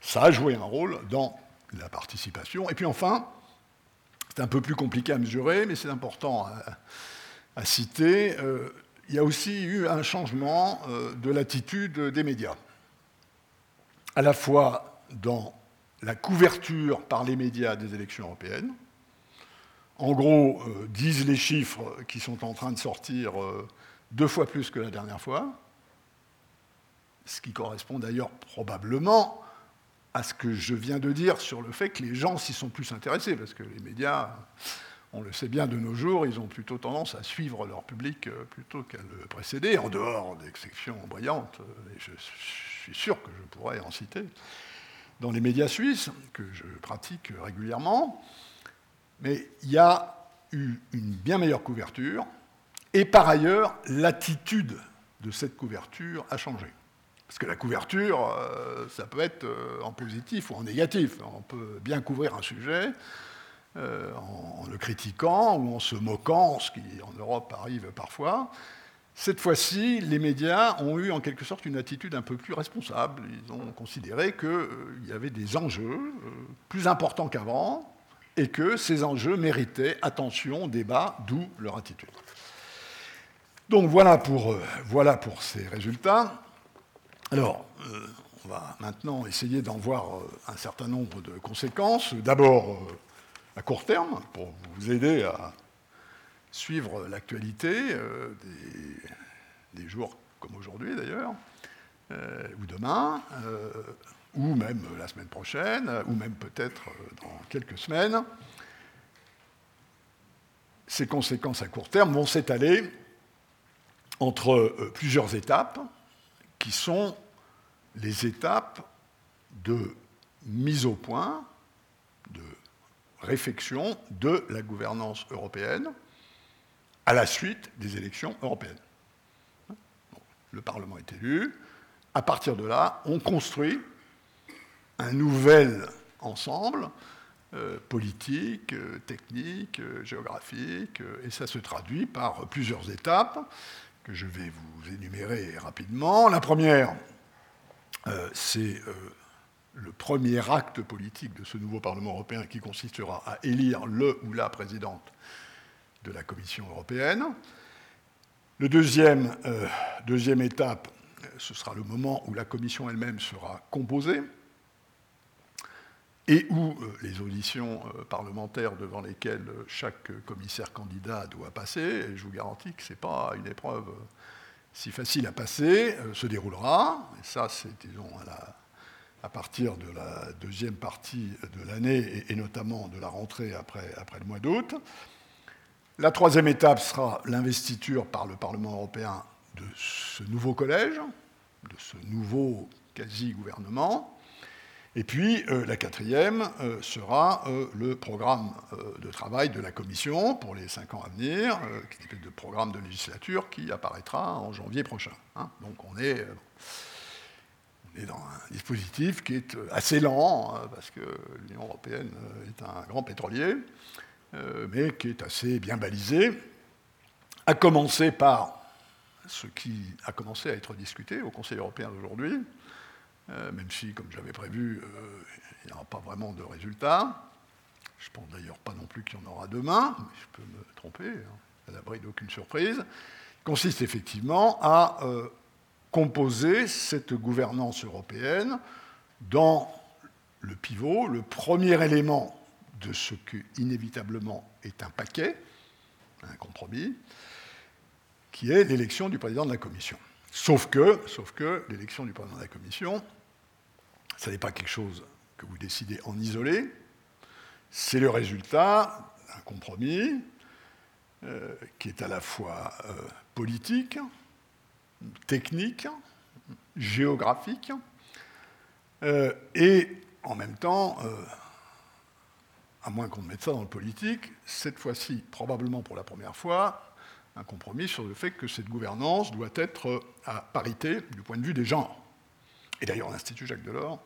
ça a joué un rôle dans la participation. Et puis enfin, c'est un peu plus compliqué à mesurer, mais c'est important à, citer, il y a aussi eu un changement euh, de l'attitude des médias, à la fois dans la couverture par les médias des élections européennes. En gros, euh, disent les chiffres qui sont en train de sortir euh, deux fois plus que la dernière fois, ce qui correspond d'ailleurs probablement à ce que je viens de dire sur le fait que les gens s'y sont plus intéressés, parce que les médias on le sait bien de nos jours, ils ont plutôt tendance à suivre leur public euh, plutôt qu'à le précéder, en dehors d'exceptions brillantes, et je suis sûr que je pourrais en citer, dans les médias suisses, que je pratique régulièrement. Mais il y a eu une bien meilleure couverture, et par ailleurs, l'attitude de cette couverture a changé. Parce que la couverture, euh, ça peut être euh, en positif ou en négatif. On peut bien couvrir un sujet euh, en, le critiquant ou en se moquant, ce qui en Europe arrive parfois. Cette fois-ci, les médias ont eu en quelque sorte une attitude un peu plus responsable. Ils ont considéré qu'il y avait des enjeux plus importants qu'avant et que ces enjeux méritaient attention, débat, d'où leur attitude. Donc voilà pour, voilà pour ces résultats. Alors, euh, on va maintenant essayer d'en voir euh, un certain nombre de conséquences. D'abord, euh, à court terme, pour vous aider à suivre l'actualité des, jours comme aujourd'hui d'ailleurs, ou demain, ou même la semaine prochaine, ou même peut-être dans quelques semaines. Ces conséquences à court terme vont s'étaler entre plusieurs étapes qui sont les étapes de mise au point, de réflexion de la gouvernance européenne à la suite des élections européennes. Le Parlement est élu. À partir de là, on construit un nouvel ensemble euh, politique, euh, technique, euh, géographique, et ça se traduit par plusieurs étapes que je vais vous énumérer rapidement. La première, c'est le premier acte politique de ce nouveau Parlement européen qui consistera à élire le ou la présidente de la Commission européenne. Le deuxième, euh, deuxième étape, ce sera le moment où la Commission elle-même sera composée et où les auditions parlementaires devant lesquelles chaque commissaire candidat doit passer, et je vous garantis que ce n'est pas une épreuve si facile à passer, euh, se déroulera. Et ça, c'est, disons, à, partir de la deuxième partie de l'année, et, notamment de la rentrée après le mois d'août. La troisième étape sera l'investiture par le Parlement européen de ce nouveau collège, de ce nouveau quasi-gouvernement. Et puis euh, la quatrième euh, sera euh, le programme de travail de la Commission pour les cinq ans à venir, qui est le programme de législature qui apparaîtra en janvier prochain. Hein. Donc on est, dans un dispositif qui est assez lent, hein, parce que l'Union européenne est un grand pétrolier, mais qui est assez bien balisé, à commencer par ce qui a commencé à être discuté au Conseil européen d'aujourd'hui, euh, même si, comme j'avais prévu, euh, il n'y aura pas vraiment de résultat. Je pense d'ailleurs pas non plus qu'il y en aura demain, mais je peux me tromper, hein, à l'abri d'aucune surprise, consiste effectivement à euh, composer cette gouvernance européenne dans le pivot, le premier élément de ce qui inévitablement est un paquet, un compromis, qui est l'élection du président de la Commission. Sauf que, sauf que l'élection du président de la Commission, ce n'est pas quelque chose que vous décidez en isolé, c'est le résultat d'un compromis euh, qui est à la fois euh, politique, technique, géographique, euh, et en même temps, à moins qu'on mette ça dans le politique, cette fois-ci, probablement pour la première fois, un compromis sur le fait que cette gouvernance doit être à parité du point de vue des genres. Et d'ailleurs, l'Institut Jacques Delors,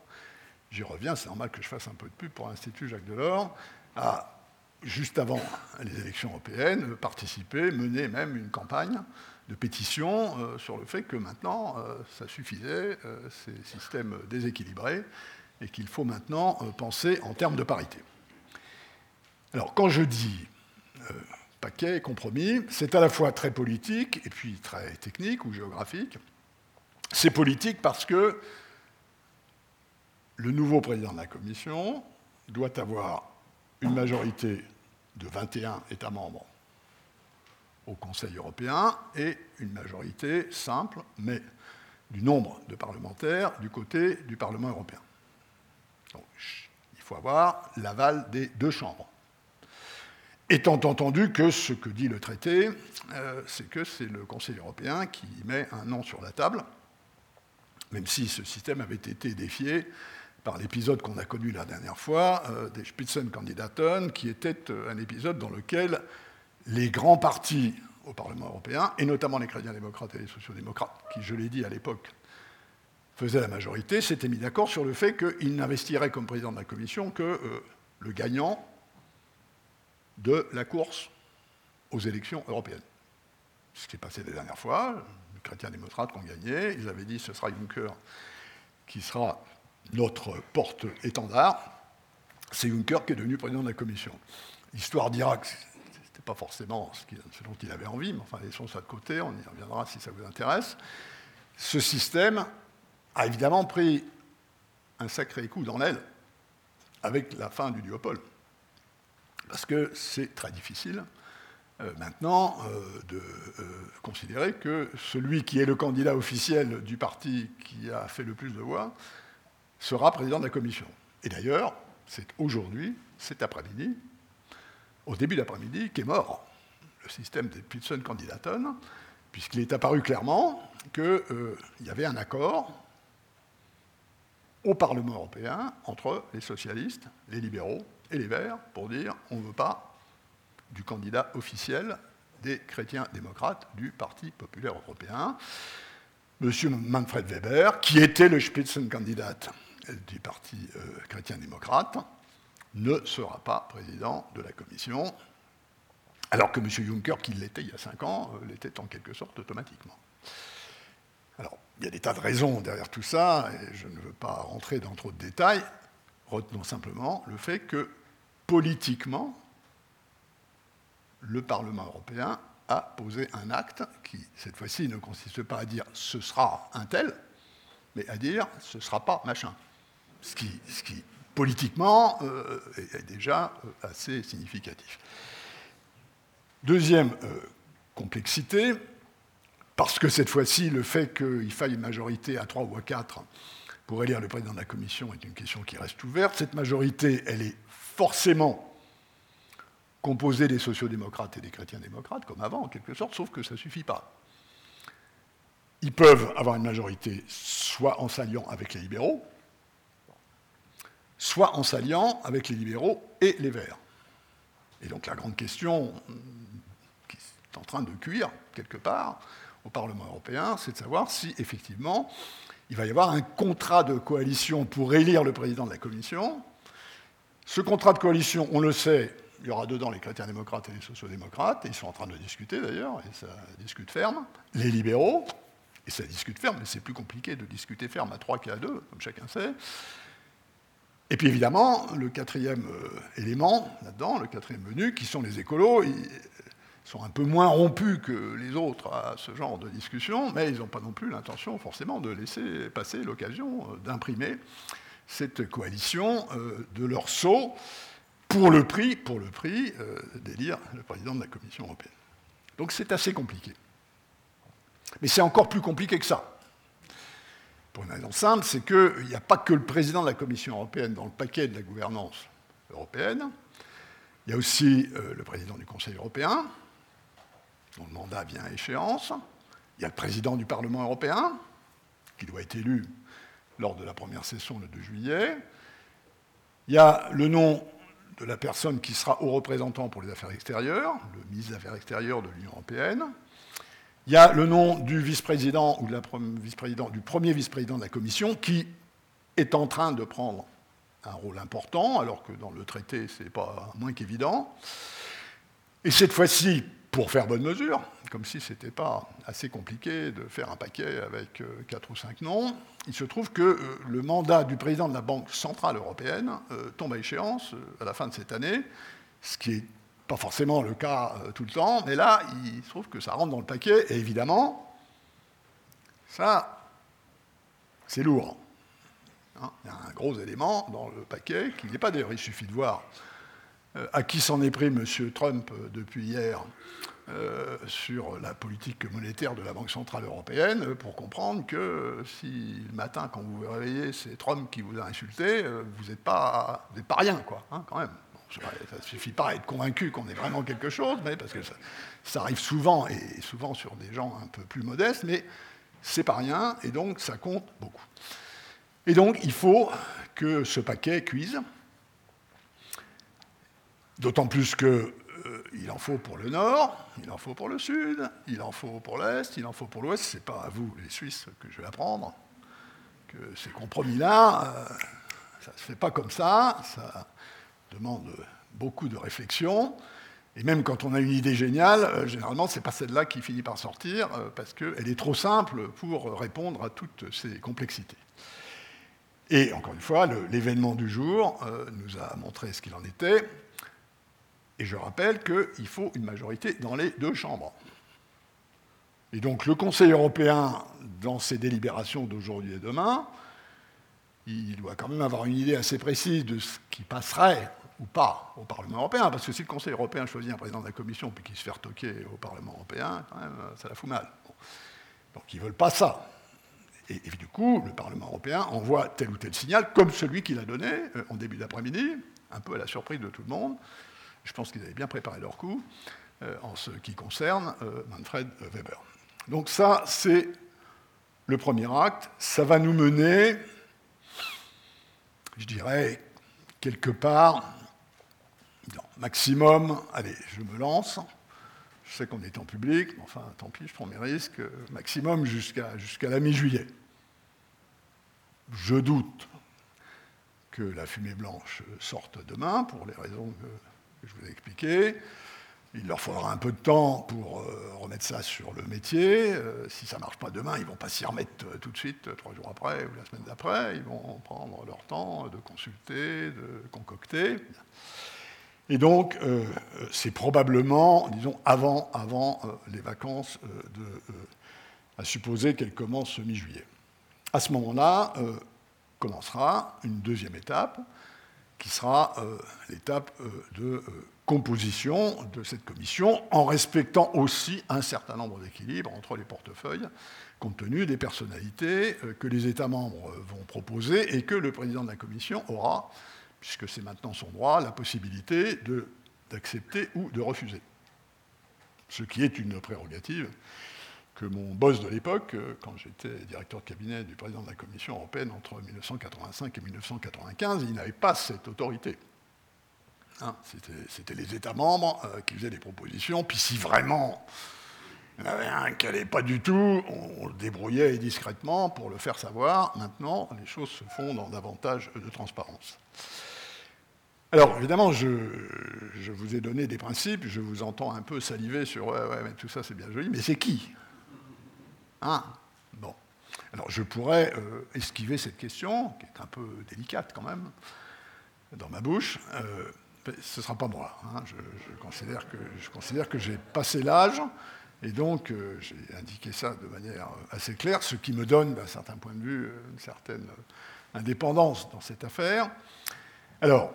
j'y reviens, c'est normal que je fasse un peu de pub pour l'Institut Jacques Delors, a, juste avant les élections européennes, participé, mené même une campagne de pétition euh, sur le fait que maintenant, euh, ça suffisait, euh, ces systèmes déséquilibrés, et qu'il faut maintenant penser en termes de parité. Alors, quand je dis paquet, compromis, c'est à la fois très politique et puis très technique ou géographique. C'est politique parce que le nouveau président de la Commission doit avoir une majorité de 21 États membres au Conseil européen et une majorité simple, mais du nombre de parlementaires du côté du Parlement européen. Donc, il faut avoir l'aval des deux chambres. Étant entendu que ce que dit le traité, euh, c'est que c'est le Conseil européen qui met un nom sur la table, même si ce système avait été défié par l'épisode qu'on a connu la dernière fois, euh, des Spitzenkandidaten, qui était euh, un épisode dans lequel les grands partis au Parlement européen, et notamment les chrétiens démocrates et les sociaux-démocrates, qui, je l'ai dit à l'époque, faisaient la majorité, s'étaient mis d'accord sur le fait qu'ils n'investiraient comme président de la Commission que le gagnant de la course aux élections européennes. Ce qui s'est passé la dernière fois, les chrétiens démocrates ont gagné, ils avaient dit ce sera Juncker qui sera notre porte-étendard. C'est Juncker qui est devenu président de la Commission. L'histoire dira que ce n'était pas forcément ce, dont il avait envie, mais enfin, laissons ça de côté, on y reviendra si ça vous intéresse. Ce système a évidemment pris un sacré coup dans l'aile avec la fin du duopole. Parce que c'est très difficile euh, maintenant euh, de euh, considérer que celui qui est le candidat officiel du parti qui a fait le plus de voix sera président de la commission. Et d'ailleurs, c'est aujourd'hui, cet après-midi, au début d'après-midi, qu'est mort le système des Spitzenkandidaten, puisqu'il est apparu clairement qu'il y avait un accord au Parlement européen entre les socialistes, les libéraux et les verts pour dire on ne veut pas du candidat officiel des chrétiens démocrates du Parti populaire européen, M. Manfred Weber, qui était le Spitzenkandidat du Parti euh, chrétien démocrate, ne sera pas président de la Commission, alors que M. Juncker, qui l'était il y a cinq ans, euh, l'était en quelque sorte automatiquement. Alors, il y a des tas de raisons derrière tout ça, et je ne veux pas rentrer dans trop de détails. Retenons simplement le fait que politiquement, le Parlement européen a posé un acte qui, cette fois-ci, ne consiste pas à dire ce sera un tel, mais à dire ce ne sera pas machin. Ce qui, politiquement, euh, est, déjà euh, assez significatif. Deuxième euh, complexité, parce que cette fois-ci, le fait qu'il faille une majorité à 3 ou à 4 pour élire le président de la Commission est une question qui reste ouverte. Cette majorité, elle est forcément composée des sociaux-démocrates et des chrétiens-démocrates, comme avant, en quelque sorte, sauf que ça ne suffit pas. Ils peuvent avoir une majorité soit en s'alliant avec les libéraux, soit en s'alliant avec les libéraux et les verts. Et donc la grande question qui est en train de cuire quelque part, au Parlement européen, c'est de savoir si effectivement il va y avoir un contrat de coalition pour élire le président de la Commission. Ce contrat de coalition, on le sait, il y aura dedans les chrétiens démocrates et les sociaux-démocrates, ils sont en train de discuter d'ailleurs, et ça discute ferme, les libéraux, et ça discute ferme, mais c'est plus compliqué de discuter ferme à trois qu'à deux, comme chacun sait. Et puis évidemment, le quatrième euh, élément là-dedans, le quatrième menu, qui sont les écolos, sont un peu moins rompus que les autres à ce genre de discussion, mais ils n'ont pas non plus l'intention forcément de laisser passer l'occasion euh, d'imprimer cette coalition euh, de leur saut pour le prix, pour le prix euh, d'élire le président de la Commission européenne. Donc c'est assez compliqué. Mais c'est encore plus compliqué que ça. Pour une raison simple, c'est qu'il n'y a pas que le président de la Commission européenne dans le paquet de la gouvernance européenne. Il y a aussi le président du Conseil européen, dont le mandat vient à échéance. Il y a le président du Parlement européen, qui doit être élu lors de la première session le 2 juillet. Il y a le nom de la personne qui sera haut représentant pour les affaires extérieures, le ministre des Affaires extérieures de l'Union européenne. Il y a le nom du vice-président ou du premier vice-président de la Commission qui est en train de prendre un rôle important, alors que dans le traité, ce n'est pas moins qu'évident. Et cette fois-ci, pour faire bonne mesure, comme si ce n'était pas assez compliqué de faire un paquet avec euh, quatre ou cinq noms, il se trouve que euh, le mandat du président de la Banque centrale européenne euh, tombe à échéance à la fin de cette année, ce qui n'est pas forcément le cas tout le temps, mais là, il se trouve que ça rentre dans le paquet, et évidemment, ça, c'est lourd. Hein, il y a un gros élément dans le paquet, qui n'est pas d'ailleurs, il suffit de voir à qui s'en est pris M. Trump depuis hier euh, sur la politique monétaire de la Banque Centrale Européenne pour comprendre que si le matin, quand vous vous réveillez, c'est Trump qui vous a insulté, vous n'êtes pas, pas rien, quoi, hein, quand même. ça ne suffit pas à être convaincu qu'on est vraiment quelque chose, mais parce que ça, arrive souvent, et souvent sur des gens un peu plus modestes, mais c'est pas rien, et donc ça compte beaucoup. Et donc il faut que ce paquet cuise, D'autant plus qu'il euh, il en faut pour le nord, il en faut pour le sud, il en faut pour l'est, il en faut pour l'ouest. C'est pas à vous, les Suisses, que je vais apprendre que ces compromis-là, euh, ça ne se fait pas comme ça, ça demande beaucoup de réflexion. Et même quand on a une idée géniale, euh, généralement, ce n'est pas celle-là qui finit par sortir, euh, parce qu'elle est trop simple pour répondre à toutes ces complexités. Et encore une fois, l'événement du jour nous a montré ce qu'il en était. Et je rappelle qu'il faut une majorité dans les deux chambres. Et donc le Conseil européen, dans ses délibérations d'aujourd'hui et demain, il doit quand même avoir une idée assez précise de ce qui passerait ou pas au Parlement européen, parce que si le Conseil européen choisit un président de la Commission puis qu'il se fait retoquer au Parlement européen, quand même, ça la fout mal. Donc ils ne veulent pas ça. Et, du coup, le Parlement européen envoie tel ou tel signal, comme celui qu'il a donné euh, en début d'après-midi, un peu à la surprise de tout le monde. Je pense qu'ils avaient bien préparé leur coup euh, en ce qui concerne euh, Manfred Weber. Donc ça, c'est le premier acte. Ça va nous mener, je dirais, quelque part, maximum, allez, je me lance. Je sais qu'on est en public, mais enfin, tant pis, je prends mes risques. Maximum jusqu'à la mi-juillet. Je doute que la fumée blanche sorte demain, pour les raisons que je vous ai expliqué. Il leur faudra un peu de temps pour euh, remettre ça sur le métier. Euh, si ça ne marche pas demain, ils ne vont pas s'y remettre euh, tout de suite, trois jours après ou la semaine d'après. Ils vont prendre leur temps de consulter, de concocter. Et donc, c'est probablement, disons, avant, avant les vacances, à supposer qu'elles commencent mi-juillet. À ce moment-là, commencera une deuxième étape qui sera euh, l'étape euh, de euh, composition de cette commission, en respectant aussi un certain nombre d'équilibres entre les portefeuilles, compte tenu des personnalités que les États membres vont proposer et que le président de la commission aura, puisque c'est maintenant son droit, la possibilité d'accepter ou de refuser. Ce qui est une prérogative que mon boss de l'époque, euh, quand j'étais directeur de cabinet du président de la Commission européenne entre 1985 et 1995, il n'avait pas cette autorité. Hein, c'était les États membres euh, qui faisaient des propositions, puis si vraiment il y en avait un qui n'allait pas du tout, on, le débrouillait discrètement pour le faire savoir. Maintenant, les choses se font dans davantage de transparence. Alors, évidemment, je, vous ai donné des principes, je vous entends un peu saliver sur ouais, mais tout ça c'est bien joli, mais c'est qui? Ah, bon. Alors je pourrais euh, esquiver cette question, qui est un peu délicate quand même, dans ma bouche. Euh, ce ne sera pas moi. Hein. Je, considère que, j'ai passé l'âge, et donc euh, j'ai indiqué ça de manière assez claire, ce qui me donne, d'un certain point de vue, une certaine indépendance dans cette affaire. Alors,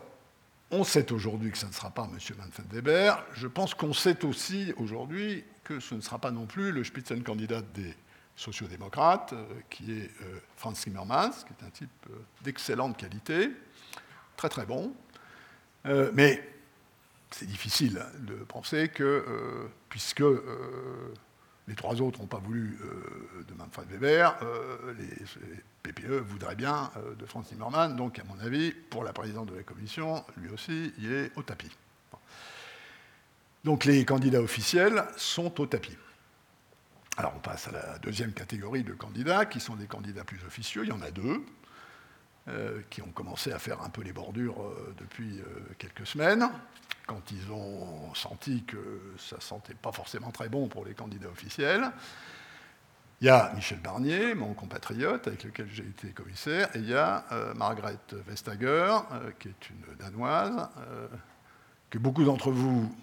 on sait aujourd'hui que ce ne sera pas M. Manfred Weber. Je pense qu'on sait aussi aujourd'hui que ce ne sera pas non plus le Spitzenkandidat des sociodémocrate, euh, qui est euh, Franz Timmermans, qui est un type euh, d'excellente qualité, très très bon. mais c'est difficile de penser que, puisque les trois autres n'ont pas voulu de Manfred Weber, les, PPE voudraient bien de Franz Timmermans, donc à mon avis, pour la présidente de la Commission, lui aussi, il est au tapis. Donc les candidats officiels sont au tapis. Alors on passe à la deuxième catégorie de candidats, qui sont des candidats plus officieux. Il y en a deux, euh, qui ont commencé à faire un peu les bordures euh, depuis euh, quelques semaines, quand ils ont senti que ça sentait pas forcément très bon pour les candidats officiels. Il y a Michel Barnier, mon compatriote, avec lequel j'ai été commissaire, et il y a Margaret Vestager, qui est une Danoise, que beaucoup d'entre vous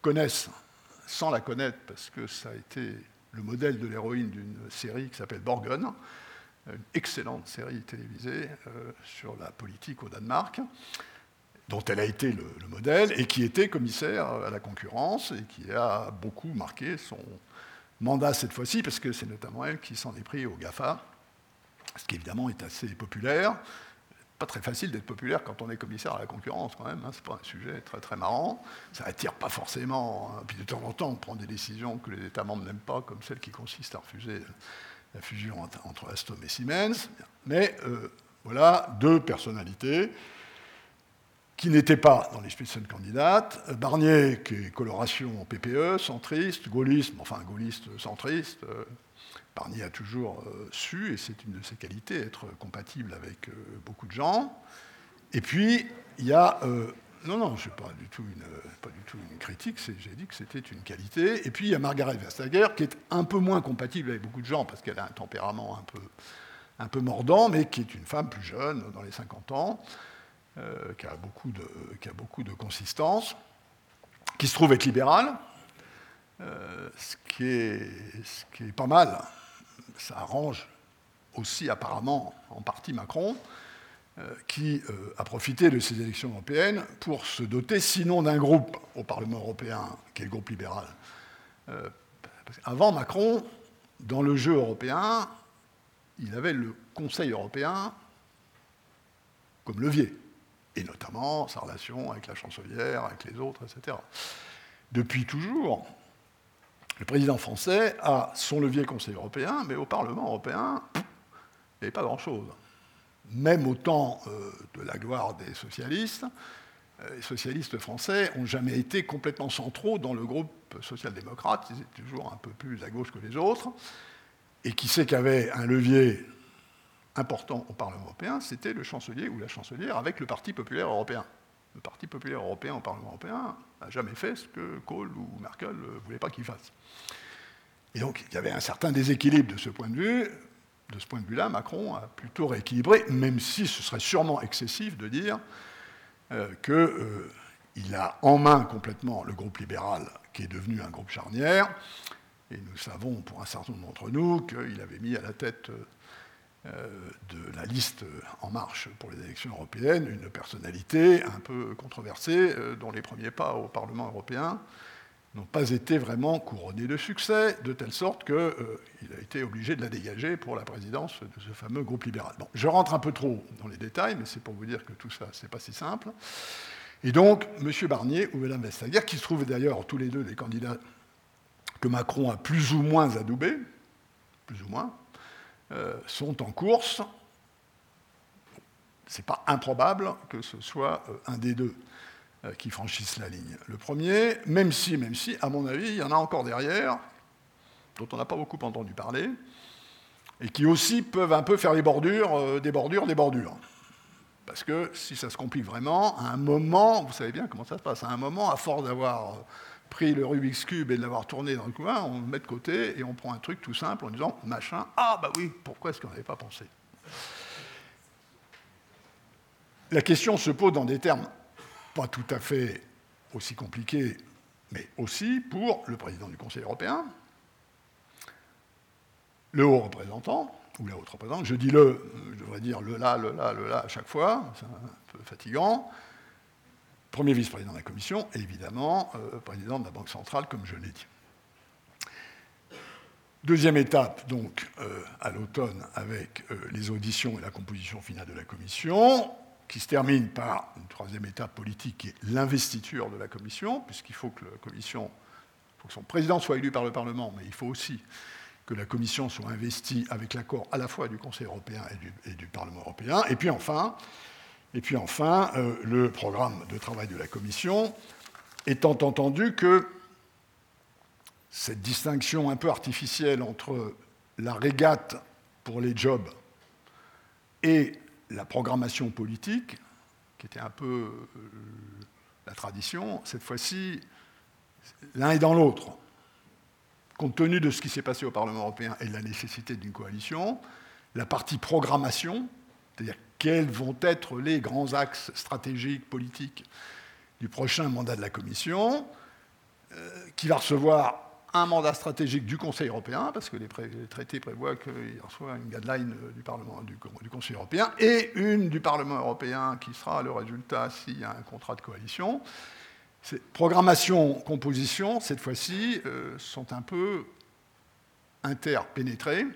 connaissent sans la connaître, parce que ça a été le modèle de l'héroïne d'une série qui s'appelle Borgen, une excellente série télévisée euh, sur la politique au Danemark, dont elle a été le, modèle et qui était commissaire à la concurrence et qui a beaucoup marqué son mandat cette fois-ci, parce que c'est notamment elle qui s'en est pris au GAFA, ce qui évidemment est assez populaire pas très facile d'être populaire quand on est commissaire à la concurrence quand même. Hein. C'est pas un sujet très très marrant. Ça attire pas forcément. Hein. Puis de temps en temps, on prend des décisions que les États membres n'aiment pas, comme celle qui consiste à refuser la fusion entre Alstom et Siemens. Mais euh, voilà deux personnalités qui n'était pas dans les Spitzenkandidaten. Barnier, qui est coloration PPE, centriste, gaullisme, enfin gaulliste centriste. Barnier a toujours su, et c'est une de ses qualités, être compatible avec beaucoup de gens. Et puis, il y a non, non, ce n'est pas, du tout une, pas du tout une critique, j'ai dit que c'était une qualité. Et puis il y a Margaret Vestager, qui est un peu moins compatible avec beaucoup de gens, parce qu'elle a un tempérament un peu, mordant, mais qui est une femme plus jeune, dans les 50 ans, euh, qui, a beaucoup de, qui a beaucoup de consistance, qui se trouve être libérale, euh, ce qui est pas mal. Ça arrange aussi apparemment en partie Macron. Euh, qui euh, a profité de ces élections européennes pour se doter, sinon d'un groupe au Parlement européen, qui est le groupe libéral. Euh, avant Macron, dans le jeu européen, il avait le Conseil européen comme levier, et notamment sa relation avec la chancelière, avec les autres, etc. Depuis toujours, le président français a son levier Conseil européen, mais au Parlement européen, il n'y avait pas grand-chose même au temps euh, de la gloire des socialistes, euh, les socialistes français n'ont jamais été complètement centraux dans le groupe social-démocrate, ils étaient toujours un peu plus à gauche que les autres. Et qui sait qu'il y avait un levier important au Parlement européen, c'était le chancelier ou la chancelière avec le Parti populaire européen. Le Parti populaire européen au Parlement européen n'a jamais fait ce que Kohl ou Merkel ne voulaient pas qu'il fasse. Et donc il y avait un certain déséquilibre de ce point de vue de ce point de vue-là, Macron a plutôt rééquilibré, même si ce serait sûrement excessif de dire euh, qu'il euh, a en main complètement le groupe libéral, qui est devenu un groupe charnière. Et nous savons, pour un certain nombre d'entre nous, qu'il avait mis à la tête euh, de la liste En Marche pour les élections européennes une personnalité un peu controversée, dont les premiers pas au Parlement européen n'ont pas été vraiment couronnés de succès, de telle sorte qu'il euh, a été obligé de la dégager pour la présidence de ce fameux groupe libéral. Bon, je rentre un peu trop dans les détails, mais c'est pour vous dire que tout ça, c'est pas si simple. Et donc, M. Barnier ou Mme Vestager, qui se trouvent d'ailleurs tous les deux des candidats que Macron a plus ou moins adoubés, plus ou moins, euh, sont en course. Ce n'est pas improbable que ce soit euh, un des deux. Euh, qui franchissent la ligne. Le premier, même si, même si, à mon avis, il y en a encore derrière, dont on n'a pas beaucoup entendu parler, et qui aussi peuvent un peu faire les bordures, euh, des bordures, des bordures. Parce que si ça se complique vraiment, à un moment, vous savez bien comment ça se passe, à un moment, à force d'avoir pris le Rubik's Cube et de l'avoir tourné dans le coin, on le met de côté et on prend un truc tout simple en disant machin, ah bah oui, pourquoi est-ce qu'on n'avait pas pensé? La question se pose dans des termes pas tout à fait aussi compliqué, mais aussi pour le président du Conseil européen, le haut représentant, ou la haute représentante, je dis le, je devrais dire le là, le là, le là à chaque fois, c'est un peu fatigant, premier vice-président de la Commission, et évidemment, euh, président de la Banque centrale, comme je l'ai dit. Deuxième étape, donc, euh, à l'automne, avec euh, les auditions et la composition finale de la Commission qui se termine par une troisième étape politique qui est l'investiture de la Commission, puisqu'il faut que, la commission, faut que son président soit élu par le Parlement, mais il faut aussi que la Commission soit investie avec l'accord à la fois du Conseil européen et du, Parlement européen. Et puis enfin, et puis enfin euh, le programme de travail de la Commission, étant entendu que cette distinction un peu artificielle entre la régate pour les jobs et la programmation politique, qui était un peu euh, la tradition, cette fois-ci, l'un est dans l'autre. Compte tenu de ce qui s'est passé au Parlement européen et de la nécessité d'une coalition, la partie programmation, c'est-à-dire quels vont être les grands axes stratégiques, politiques du prochain mandat de la Commission, euh, qui va recevoir un mandat stratégique du Conseil européen, parce que les, traités prévoient qu'il reçoit une guideline du, Parlement, du, Conseil européen, et une du Parlement européen qui sera le résultat s'il y a un contrat de coalition. Programmation, composition, cette fois-ci, euh, sont un peu interpénétrées.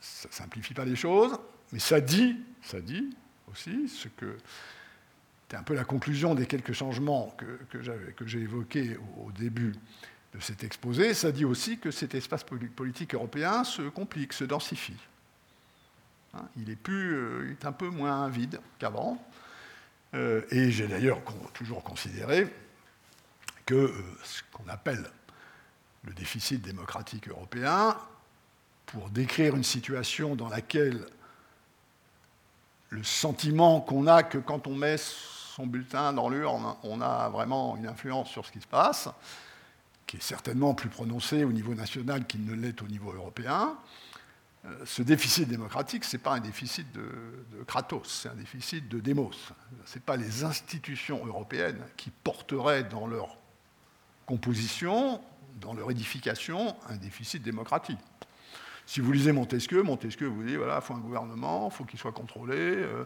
Ça ne simplifie pas les choses, mais ça dit, ça dit aussi ce que c'est un peu la conclusion des quelques changements que, j'ai évoqués au début de cet exposé, ça dit aussi que cet espace politique européen se complique, se densifie. Hein, il est, plus, euh, est un peu moins vide qu'avant. et j'ai d'ailleurs toujours considéré que ce qu'on appelle le déficit démocratique européen, pour décrire une situation dans laquelle le sentiment qu'on a que quand on met son bulletin dans l'urne, on a vraiment une influence sur ce qui se passe, qui est certainement plus prononcée au niveau national qu'il ne l'est au niveau européen. Euh, ce déficit démocratique, ce n'est pas un déficit de, de Kratos, c'est un déficit de démos. Ce n'est pas les institutions européennes qui porteraient dans leur composition, dans leur édification, un déficit démocratique. Si vous lisez Montesquieu, Montesquieu vous dit voilà, il faut un gouvernement, il faut qu'il soit contrôlé. Euh,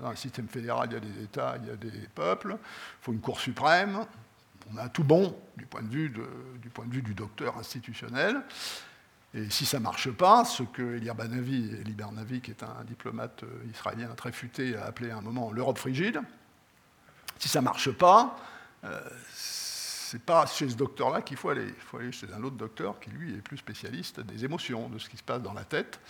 dans le système fédéral, il y a des États, il y a des peuples, il faut une Cour suprême. On a tout bon du point de vue, du, point de vue du docteur institutionnel. Et si ça ne marche pas, ce que Elir Banavi, qui est un diplomate euh, israélien très futé, a appelé à un moment l'Europe frigide, si ça ne marche pas, euh, n'est pas chez ce docteur-là qu'il faut aller. Il faut aller chez un autre docteur qui, lui, est plus spécialiste des émotions, de ce qui se passe dans la tête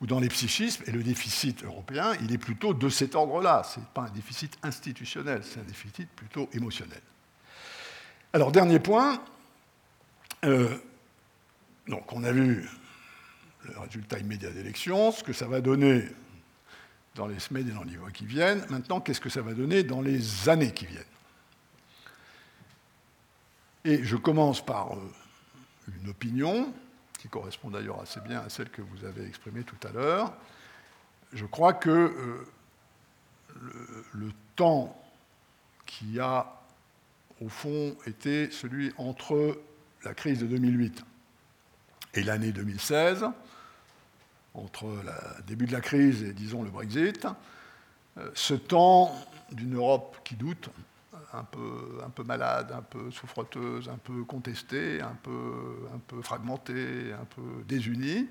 ou dans les psychismes. Et le déficit européen, il est plutôt de cet ordre-là. Ce n'est pas un déficit institutionnel, c'est un déficit plutôt émotionnel. Alors, dernier point. Euh, donc, on a vu le résultat immédiat d'élection, ce que ça va donner dans les semaines et dans les mois qui viennent. Maintenant, qu'est-ce que ça va donner dans les années qui viennent? Et je commence par euh, une opinion, qui correspond d'ailleurs assez bien à celle que vous avez exprimée tout à l'heure. Je crois que euh, le, temps qui a, au fond, été celui entre la crise de 2008 et l'année 2016, entre le début de la crise et, disons, le Brexit, euh, ce temps d'une Europe qui doute, un peu, malade, un peu souffreteuse, un peu contestée, un peu, fragmentée, un peu désunie.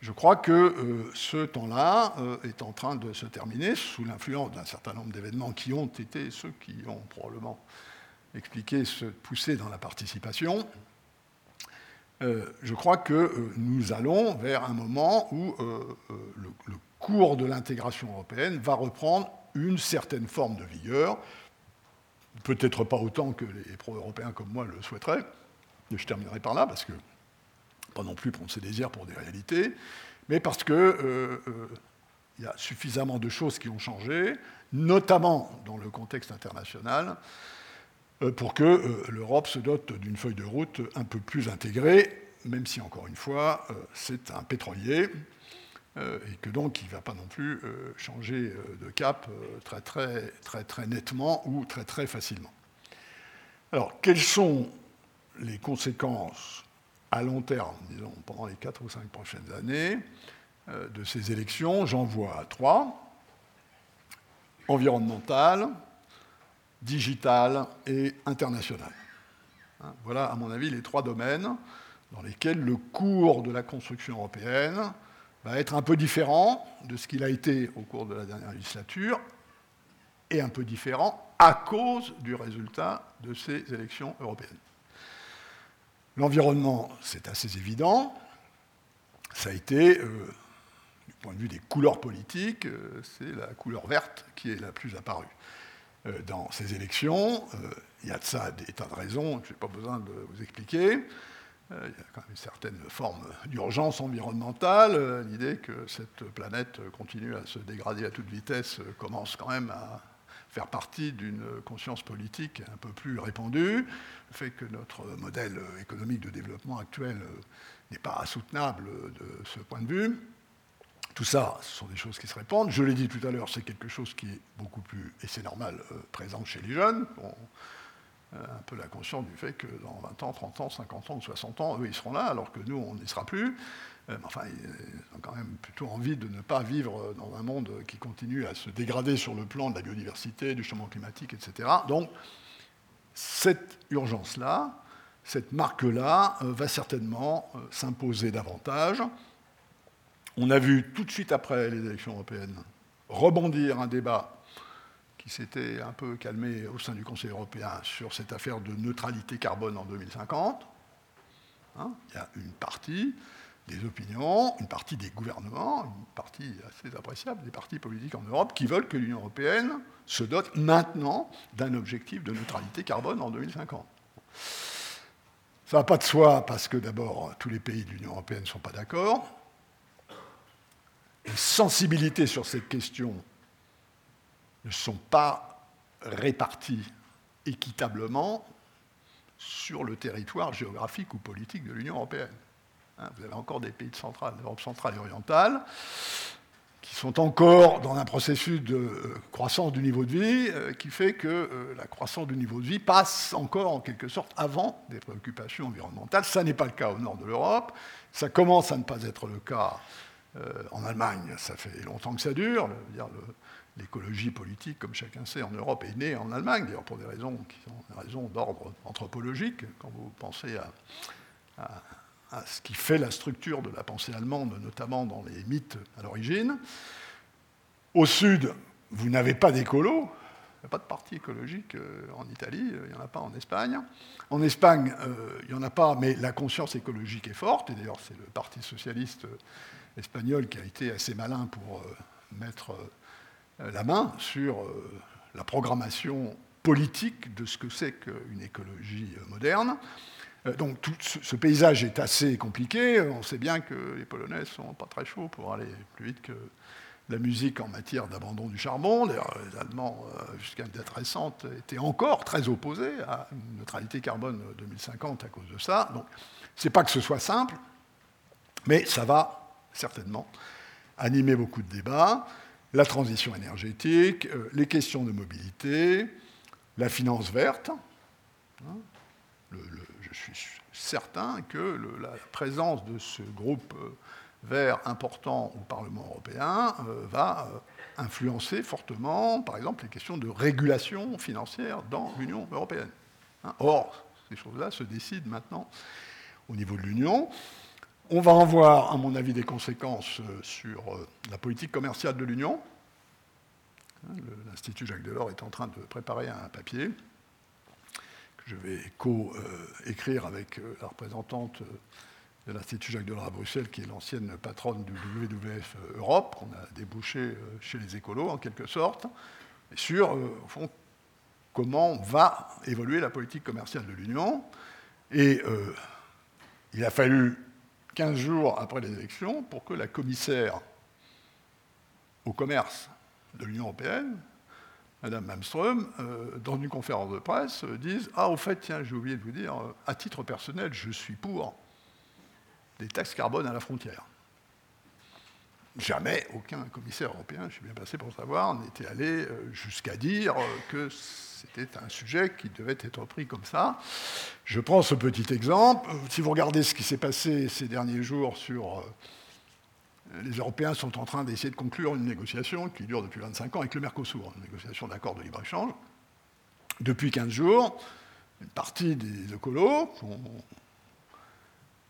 Je crois que euh, ce temps-là euh, est en train de se terminer sous l'influence d'un certain nombre d'événements qui ont été ceux qui ont probablement expliqué ce poussé dans la participation. Euh, je crois que nous allons vers un moment où le cours de l'intégration européenne va reprendre une certaine forme de vigueur, peut-être pas autant que les pro-européens comme moi le souhaiteraient, mais je terminerai par là, parce que, pas non plus prendre ses désirs pour des réalités, mais parce qu'il euh, euh, y a suffisamment de choses qui ont changé, notamment dans le contexte international, euh, pour que l'Europe se dote d'une feuille de route un peu plus intégrée, même si, encore une fois, c'est un pétrolier, et que donc il ne va pas non plus euh, changer euh, de cap très, très, très, très nettement ou très, très facilement. Alors, quelles sont les conséquences à long terme, disons, pendant les 4 ou 5 prochaines années de ces élections? J'en vois trois environnementale, digitale et internationale. Hein, voilà, à mon avis, les trois domaines dans lesquels le cours de la construction européenne va être un peu différent de ce qu'il a été au cours de la dernière législature et un peu différent à cause du résultat de ces élections européennes. L'environnement, c'est assez évident. Ça a été, euh, du point de vue des couleurs politiques, euh, c'est la couleur verte qui est la plus apparue euh, dans ces élections. Il y a de ça des tas de raisons je n'ai pas besoin de vous expliquer. Euh, il y a quand même une certaine forme d'urgence environnementale. Euh, l'idée que cette planète continue à se dégrader à toute vitesse euh, commence quand même à faire partie d'une conscience politique un peu plus répandue. Le fait que notre modèle économique de développement actuel n'est pas soutenable de ce point de vue. Tout ça, ce sont des choses qui se répandent. Je l'ai dit tout à l'heure, c'est quelque chose qui est beaucoup plus, et c'est normal, présent chez les jeunes. Un peu la conscience du fait que dans 20 ans, 30 ans, 50 ans ou 60 ans, eux, ils seront là, alors que nous, on n'y sera plus. Euh, enfin, ils ont quand même plutôt envie de ne pas vivre dans un monde qui continue à se dégrader sur le plan de la biodiversité, du changement climatique, etc. Donc, cette urgence-là, cette marque-là, euh, va certainement s'imposer davantage. On a vu tout de suite après les élections européennes rebondir un débat s'était un peu calmé au sein du Conseil européen sur cette affaire de neutralité carbone en 2050. Hein, il y a une partie des opinions, une partie des gouvernements, une partie assez appréciable des partis politiques en Europe qui veulent que l'Union européenne se dote maintenant d'un objectif de neutralité carbone en 2050. Ça va pas de soi parce que d'abord, tous les pays de l'Union européenne ne sont pas d'accord. Les sensibilités sur cette question ne sont pas réparties équitablement sur le territoire géographique ou politique de l'Union européenne. Hein, vous avez encore des pays d'Europe centrale et orientale qui sont encore dans un processus de euh, croissance du niveau de vie euh, qui fait que euh, la croissance du niveau de vie passe encore en quelque sorte avant des préoccupations environnementales. Ça n'est pas le cas au nord de l'Europe, ça commence à ne pas être le cas en Allemagne, ça fait longtemps que ça dure. L'écologie politique, comme chacun sait, en Europe est née en Allemagne, d'ailleurs pour des raisons qui sont des raisons d'ordre anthropologique, quand vous pensez à ce qui fait la structure de la pensée allemande, notamment dans les mythes à l'origine. Au sud, vous n'avez pas d'écolo, il n'y a pas de parti écologique euh, en Italie, euh, il n'y en a pas en Espagne. En Espagne, euh, il n'y en a pas, mais la conscience écologique est forte, et d'ailleurs c'est le Parti socialiste espagnol qui a été assez malin pour mettre la main sur la programmation politique de ce que c'est qu'une écologie moderne. Euh, donc tout ce, paysage est assez compliqué. On sait bien que les Polonais ne sont pas très chauds pour aller plus vite que la musique en matière d'abandon du charbon. Les Allemands, euh, jusqu'à une date récente, étaient encore très opposés à une neutralité carbone 2050 à cause de ça. Donc, ce n'est pas que ce soit simple, mais ça va certainement animer beaucoup de débats. La transition énergétique, euh, les questions de mobilité, la finance verte. Hein, je suis certain que la présence de ce groupe euh, vert important au Parlement européen euh, va influencer fortement, par exemple, les questions de régulation financière dans l'Union européenne. Hein. Or, ces choses-là se décident maintenant au niveau de l'Union. On va en voir, à mon avis, des conséquences sur la politique commerciale de l'Union. Hein, L'Institut Jacques Delors est en train de préparer un papier je vais co-écrire avec euh, la représentante euh, de l'Institut Jacques Delors à Bruxelles, qui est l'ancienne patronne du WWF euh, Europe, qu'on a débouché chez les écolos en quelque sorte, sur, comment va évoluer la politique commerciale de l'Union. Et il a fallu 15 jours après les élections pour que la commissaire au commerce de l'Union européenne, Madame Malmström, euh, dans une conférence de presse, euh, disent Ah, au fait, tiens, j'ai oublié de vous dire, euh, à titre personnel, je suis pour des taxes carbone à la frontière. Jamais aucun commissaire européen, je suis bien passé pour savoir, n'était allé jusqu'à dire que c'était un sujet qui devait être pris comme ça. Je prends ce petit exemple. Si vous regardez ce qui s'est passé ces derniers jours sur les Européens sont en train d'essayer de conclure une négociation qui dure depuis 25 ans avec le Mercosur, une négociation d'accord de libre-échange. Depuis 15 jours, une partie des écolos,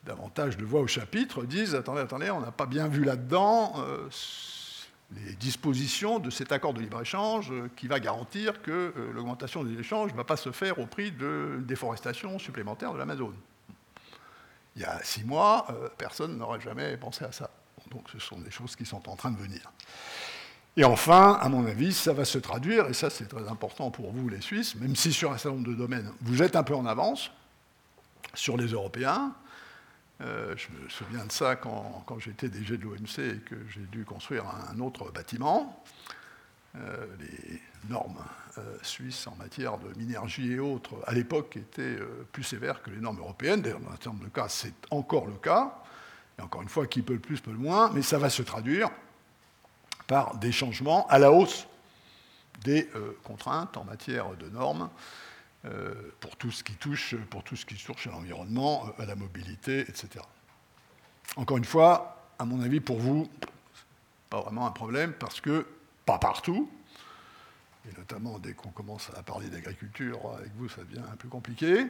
davantage de voix au chapitre, disent Attendez, attendez, on n'a pas bien vu là-dedans euh, les dispositions de cet accord de libre-échange euh, qui va garantir que euh, l'augmentation des échanges ne va pas se faire au prix de déforestation supplémentaire de l'Amazone. Il y a six mois, personne n'aurait jamais pensé à ça. Donc ce sont des choses qui sont en train de venir. Et enfin, à mon avis, ça va se traduire, et ça c'est très important pour vous les Suisses, même si sur un certain nombre de domaines, vous êtes un peu en avance sur les Européens. Euh, je me souviens de ça quand, j'étais DG de l'OMC et que j'ai dû construire un autre bâtiment. Euh, les normes euh, suisses en matière de minergie et autres, à l'époque, étaient plus sévères que les normes européennes. D'ailleurs, dans un certain nombre de cas, c'est encore le cas. Et encore une fois, qui peut le plus peut le moins, mais ça va se traduire par des changements à la hausse des contraintes en matière de normes pour tout ce qui touche, pour tout ce qui touche à l'environnement, euh, à la mobilité, etc. Encore une fois, à mon avis, pour vous, pas vraiment un problème parce que pas partout, et notamment dès qu'on commence à parler d'agriculture avec vous, ça devient un peu compliqué,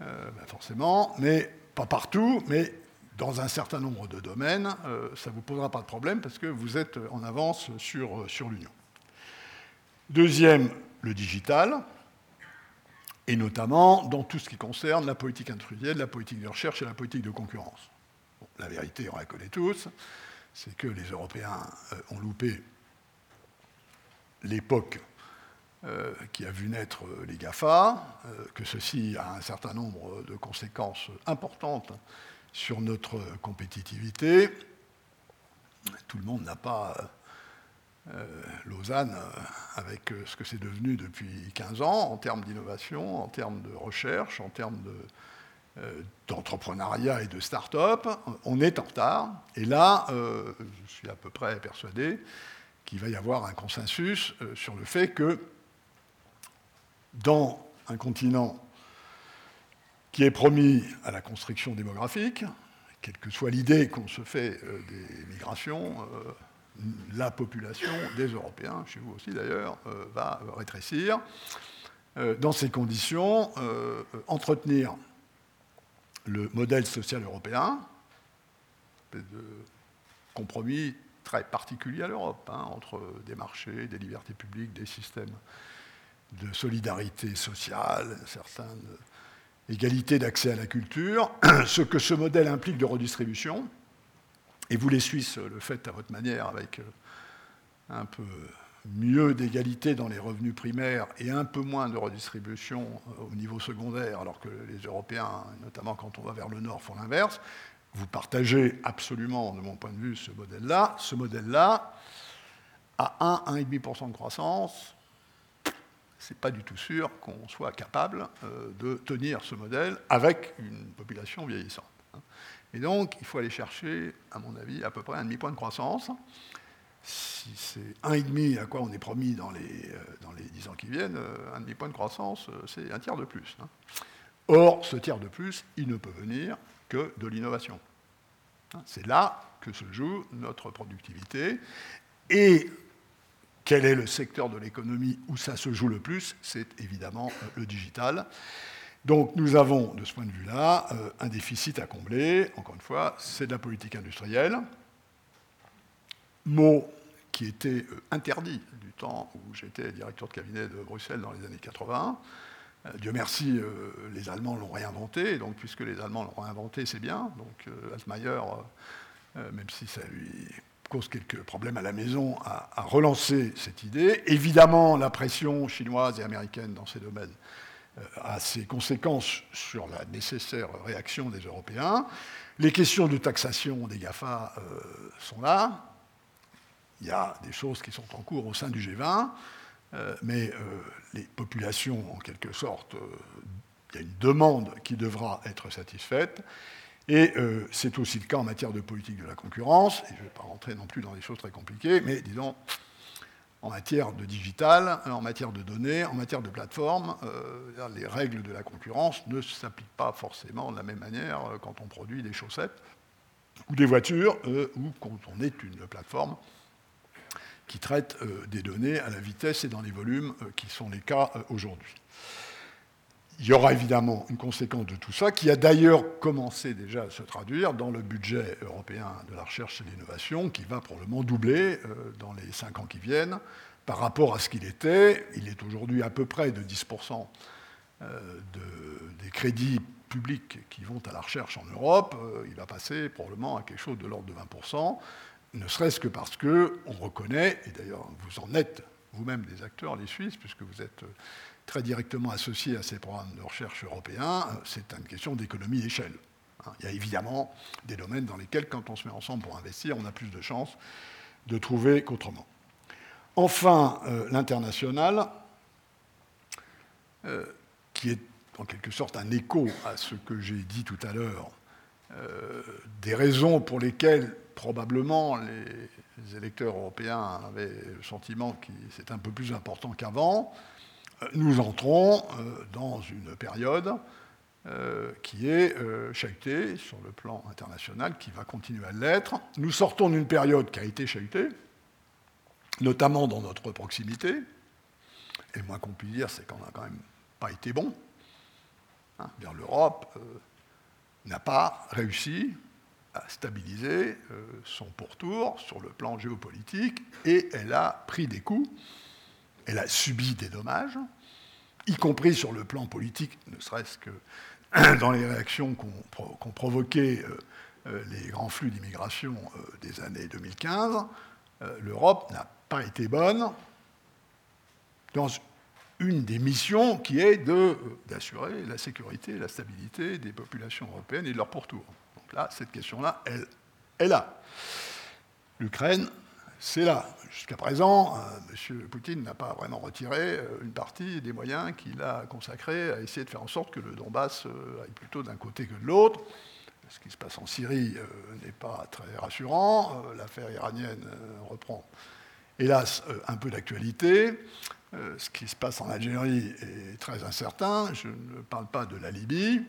ben forcément, mais pas partout, mais dans un certain nombre de domaines, euh, ça ne vous posera pas de problème parce que vous êtes en avance sur, euh, sur l'Union. Deuxième, le digital, et notamment dans tout ce qui concerne la politique industrielle, la politique de recherche et la politique de concurrence. la vérité, on la connaît tous, c'est que les Européens ont loupé l'époque qui a vu naître les GAFA, que ceci a un certain nombre de conséquences importantes sur notre compétitivité. Tout le monde n'a pas euh, Lausanne euh, avec euh, ce que c'est devenu depuis 15 ans en termes d'innovation, en termes de recherche, en termes d'entrepreneuriat et de start-up. On est en retard. Et là, je suis à peu près persuadé qu'il va y avoir un consensus sur le fait que dans un continent qui est promis à la construction démographique, quelle que soit l'idée qu'on se fait des migrations, la population des Européens, chez vous aussi d'ailleurs, euh, va rétrécir. Euh, dans ces conditions, euh, entretenir le modèle social européen, de compromis très particulier à l'Europe, hein, entre des marchés, des libertés publiques, des systèmes de solidarité sociale, certaines égalités d'accès à la culture, ce que ce modèle implique de redistribution, et vous, les Suisses, le faites à votre manière avec euh, un peu mieux d'égalité dans les revenus primaires et un peu moins de redistribution euh, au niveau secondaire, alors que les Européens, notamment quand on va vers le nord, font l'inverse. Vous partagez absolument, de mon point de vue, ce modèle-là. Ce modèle-là, à 1, 1,5% de croissance, c'est pas du tout sûr qu'on soit capable euh, de tenir ce modèle avec une population vieillissante. Et donc, il faut aller chercher, à mon avis, à peu près un demi-point de croissance. Si c'est un et demi à quoi on est promis dans les, euh, dans les 10 ans qui viennent, euh, un demi-point de croissance, euh, c'est un tiers de plus. Hein. Or, ce tiers de plus, il ne peut venir que de l'innovation. Hein, c'est là que se joue notre productivité. Et quel est le secteur de l'économie où ça se joue le plus? C'est évidemment le digital. Donc nous avons, de ce point de vue-là, euh, un déficit à combler. Encore une fois, c'est de la politique industrielle. Mot qui était euh, interdit du temps où j'étais directeur de cabinet de Bruxelles dans les années 80. Euh, Dieu merci, les Allemands l'ont réinventé, donc puisque les Allemands l'ont réinventé, c'est bien. Donc Altmaier, même si ça lui cause quelques problèmes à la maison, a, a relancé cette idée. Évidemment, la pression chinoise et américaine dans ces domaines euh, a ses conséquences sur la nécessaire réaction des Européens. Les questions de taxation des GAFA euh, sont là. Il y a des choses qui sont en cours au sein du G20, euh, mais les populations, en quelque sorte, il y a une demande qui devra être satisfaite. Et c'est aussi le cas en matière de politique de la concurrence. Je ne vais pas rentrer non plus dans des choses très compliquées, mais disons, en matière de digital, en matière de données, en matière de plateforme, euh, les règles de la concurrence ne s'appliquent pas forcément de la même manière euh, quand on produit des chaussettes ou des voitures euh, ou quand on est une plateforme qui traite des données à la vitesse et dans les volumes qui sont les cas aujourd'hui. Il y aura évidemment une conséquence de tout ça, qui a d'ailleurs commencé déjà à se traduire dans le budget européen de la recherche et de l'innovation, qui va probablement doubler euh, dans les cinq ans qui viennent par rapport à ce qu'il était. Il est aujourd'hui à peu près de 10% euh, des crédits publics qui vont à la recherche en Europe. Euh, il va passer probablement à quelque chose de l'ordre de 20%, ne serait-ce que parce qu'on reconnaît, et d'ailleurs vous en êtes vous-même des acteurs, les Suisses, puisque vous êtes très directement associé à ces programmes de recherche européens, euh, c'est une question d'économie d'échelle. Hein. Il y a évidemment des domaines dans lesquels, quand on se met ensemble pour investir, on a plus de chances de trouver qu'autrement. Enfin, euh, l'international, euh, qui est en quelque sorte un écho à ce que j'ai dit tout à l'heure, des raisons pour lesquelles probablement les électeurs européens avaient le sentiment que c'est un peu plus important qu'avant, nous entrons euh, dans une période euh, qui est euh, chahutée sur le plan international, qui va continuer à l'être. Nous sortons d'une période qui a été chahutée, notamment dans notre proximité. Et le moins qu'on puisse dire, c'est qu'on n'a quand même pas été bon. Hein, L'Europe n'a pas réussi à stabiliser son pourtour sur le plan géopolitique et elle a pris des coups elle a subi des dommages, y compris sur le plan politique, ne serait-ce que dans les réactions qu'ont provoquées euh, les grands flux d'immigration des années 2015, l'Europe n'a pas été bonne dans une des missions qui est d'assurer la sécurité et la stabilité des populations européennes et de leur pourtour. Donc là, cette question-là, elle est là. L'Ukraine, c'est là. Jusqu'à présent, euh, M. Poutine n'a pas vraiment retiré euh, une partie des moyens qu'il a consacrés à essayer de faire en sorte que le Donbass euh, aille plutôt d'un côté que de l'autre. Ce qui se passe en Syrie n'est pas très rassurant. L'affaire iranienne reprend, hélas, un peu d'actualité. Ce qui se passe en Algérie est très incertain. Je ne parle pas de la Libye.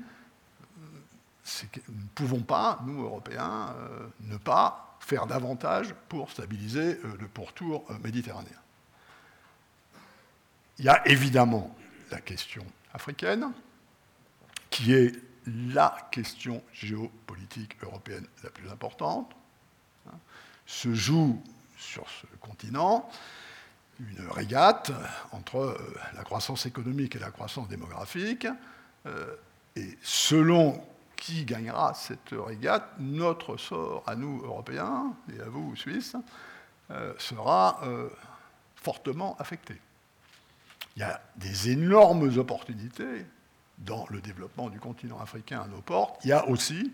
nous ne pouvons pas, nous, Européens, ne pas faire davantage pour stabiliser euh, le pourtour euh, méditerranéen. Il y a évidemment la question africaine, qui est la question géopolitique européenne la plus importante. Hein, se joue sur ce continent une régate entre euh, la croissance économique et la croissance démographique. Et selon qui gagnera cette régate, notre sort à nous, Européens, et à vous, Suisses, euh, sera euh, fortement affecté. Il y a des énormes opportunités dans le développement du continent africain à nos portes. Il y a aussi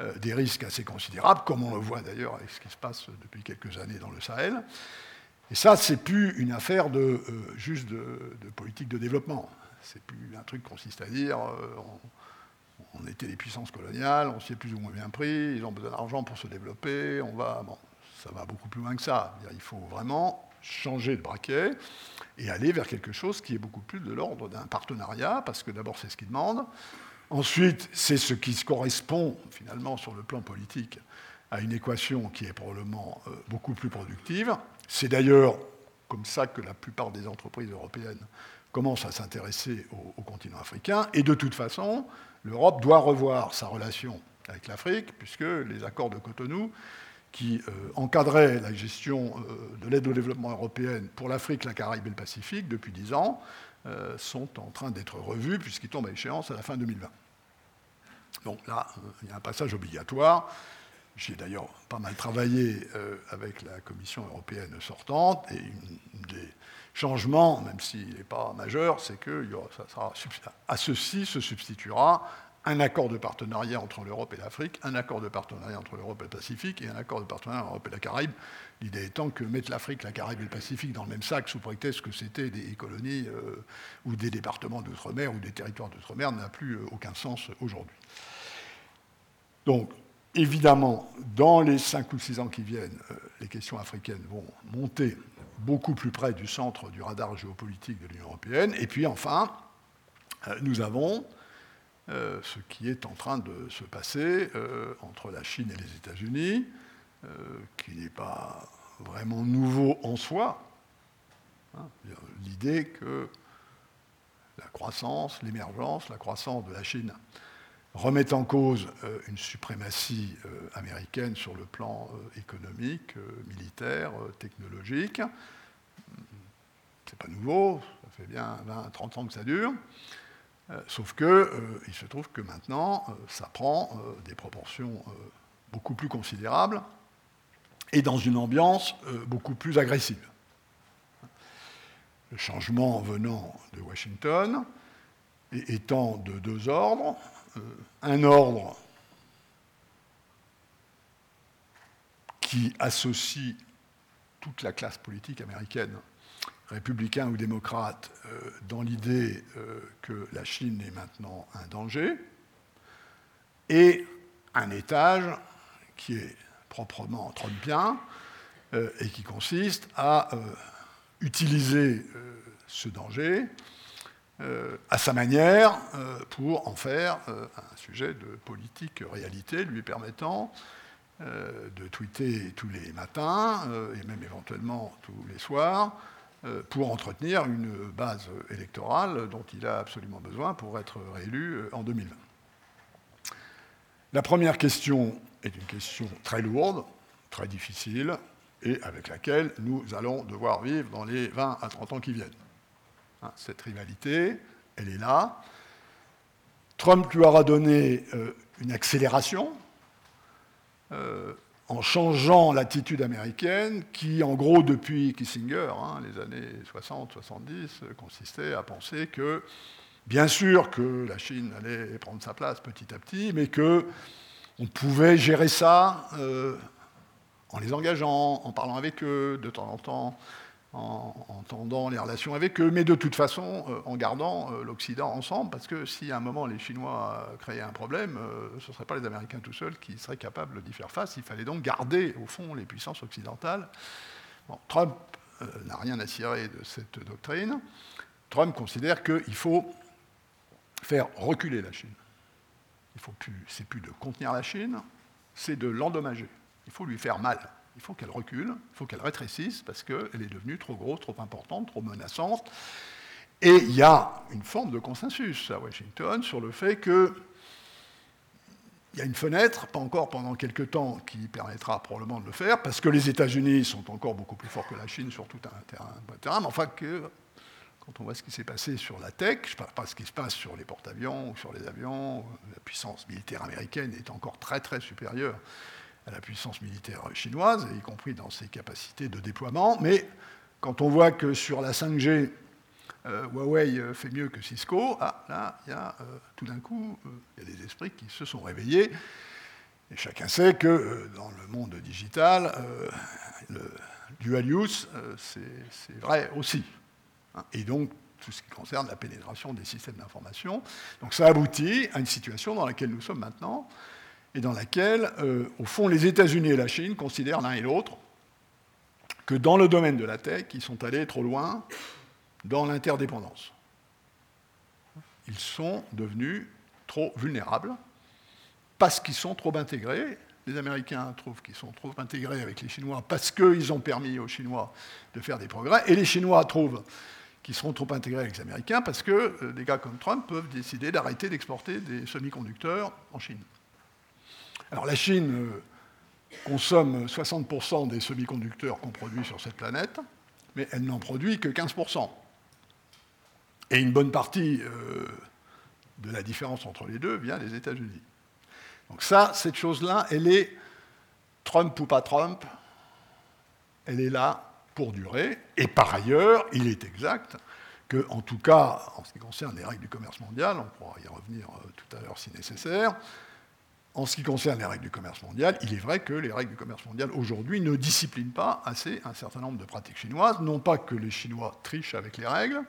euh, des risques assez considérables, comme on le voit d'ailleurs avec ce qui se passe depuis quelques années dans le Sahel. Et ça, c'est plus une affaire de, juste de, politique de développement. C'est plus un truc qui consiste à dire était des puissances coloniales, on s'y est plus ou moins bien pris, ils ont besoin d'argent pour se développer, on va, ça va beaucoup plus loin que ça. Il faut vraiment changer de braquet et aller vers quelque chose qui est beaucoup plus de l'ordre d'un partenariat, parce que d'abord c'est ce qu'ils demandent, ensuite c'est ce qui correspond finalement sur le plan politique à une équation qui est probablement euh, beaucoup plus productive. C'est d'ailleurs comme ça que la plupart des entreprises européennes commencent à s'intéresser au continent africain, et de toute façon, l'Europe doit revoir sa relation avec l'Afrique, puisque les accords de Cotonou, qui euh, encadraient la gestion euh, de l'aide au développement européenne pour l'Afrique, la Caraïbe et le Pacifique depuis dix ans, euh, sont en train d'être revus, puisqu'ils tombent à échéance à la fin 2020. Donc là, il y a un passage obligatoire. J'ai d'ailleurs pas mal travaillé avec la Commission européenne sortante, et une des changement, même s'il n'est pas majeur, c'est que à ceci se substituera un accord de partenariat entre l'Europe et l'Afrique, un accord de partenariat entre l'Europe et le Pacifique et un accord de partenariat entre l'Europe et la Caraïbe. L'idée étant que mettre l'Afrique, la Caraïbe et le Pacifique dans le même sac sous prétexte que c'était des colonies euh, ou des départements d'outre-mer ou des territoires d'outre-mer n'a plus euh, aucun sens aujourd'hui. Donc, évidemment, dans les cinq ou six ans qui viennent, euh, les questions africaines vont monter beaucoup plus près du centre du radar géopolitique de l'Union européenne. Et puis enfin, euh, nous avons euh, ce qui est en train de se passer euh, entre la Chine et les États-Unis, qui n'est pas vraiment nouveau en soi. Hein. L'idée que la croissance, l'émergence, la croissance de la Chine remet en cause une suprématie américaine sur le plan économique, militaire, technologique c'est pas nouveau, ça fait bien 20, 30 ans que ça dure. Euh, sauf qu'il euh, se trouve que maintenant, euh, ça prend des proportions beaucoup plus considérables et dans une ambiance beaucoup plus agressive. Le changement venant de Washington étant de deux ordres. Un ordre qui associe toute la classe politique américaine républicains ou démocrates euh, dans l'idée euh, que la Chine est maintenant un danger, et un étage qui est proprement trumpien euh, et qui consiste à utiliser ce danger à sa manière pour en faire un sujet de politique réalité, lui permettant de tweeter tous les matins et même éventuellement tous les soirs euh, pour entretenir une base électorale dont il a absolument besoin pour être réélu euh, en 2020. La première question est une question très lourde, très difficile, et avec laquelle nous allons devoir vivre dans les 20 à 30 ans qui viennent. Hein, cette rivalité, elle est là. Trump lui aura donné euh, une accélération en changeant l'attitude américaine qui, en gros, depuis Kissinger, hein, les années 60-70, consistait à penser que, bien sûr, que la Chine allait prendre sa place petit à petit, mais que on pouvait gérer ça euh, en les engageant, en parlant avec eux de temps en temps, en, tendant les relations avec eux, mais de toute façon euh, en gardant euh, l'Occident ensemble, parce que si à un moment les Chinois créaient un problème, euh, ce ne seraient pas les Américains tout seuls qui seraient capables d'y faire face. Il fallait donc garder au fond les puissances occidentales. Trump n'a rien à cirer de cette doctrine. Trump considère qu'il faut faire reculer la Chine. Il faut plus, c'est plus de contenir la Chine, c'est de l'endommager. Il faut lui faire mal. Il faut qu'elle recule, il faut qu'elle rétrécisse parce qu'elle est devenue trop grosse, trop importante, trop menaçante. Et il y a une forme de consensus à Washington sur le fait que il y a une fenêtre, pas encore pendant quelques temps, qui permettra probablement de le faire, parce que les États-Unis sont encore beaucoup plus forts que la Chine sur tout un terrain, terrain mais enfin que quand on voit ce qui s'est passé sur la tech, je ne parle pas ce qui se passe sur les porte-avions ou sur les avions, la puissance militaire américaine est encore très très supérieure à la puissance militaire chinoise, y compris dans ses capacités de déploiement. Mais quand on voit que sur la 5G, euh, Huawei euh, fait mieux que Cisco, ah, là, y a euh, tout d'un coup, il y a des esprits qui se sont réveillés. Et chacun sait que dans le monde digital, le dual use, c'est vrai aussi. Hein. Et donc, tout ce qui concerne la pénétration des systèmes d'information. Donc ça aboutit à une situation dans laquelle nous sommes maintenant, et dans laquelle, euh, au fond, les États-Unis et la Chine considèrent l'un et l'autre que dans le domaine de la tech, ils sont allés trop loin dans l'interdépendance. Ils sont devenus trop vulnérables parce qu'ils sont trop intégrés. Les Américains trouvent qu'ils sont trop intégrés avec les Chinois parce qu'ils ont permis aux Chinois de faire des progrès, et les Chinois trouvent qu'ils seront trop intégrés avec les Américains parce que euh, des gars comme Trump peuvent décider d'arrêter d'exporter des semi-conducteurs en Chine. Alors la Chine euh, consomme 60% des semi-conducteurs qu'on produit sur cette planète, mais elle n'en produit que 15%. Et une bonne partie euh, de la différence entre les deux vient des États-Unis. Donc ça, cette chose-là, elle est Trump ou pas Trump, elle est là pour durer. Et par ailleurs, il est exact que, en tout cas, en ce qui concerne les règles du commerce mondial, on pourra y revenir euh, tout à l'heure si nécessaire, en ce qui concerne les règles du commerce mondial, il est vrai que les règles du commerce mondial aujourd'hui ne disciplinent pas assez un certain nombre de pratiques chinoises. Non pas que les Chinois trichent avec les règles,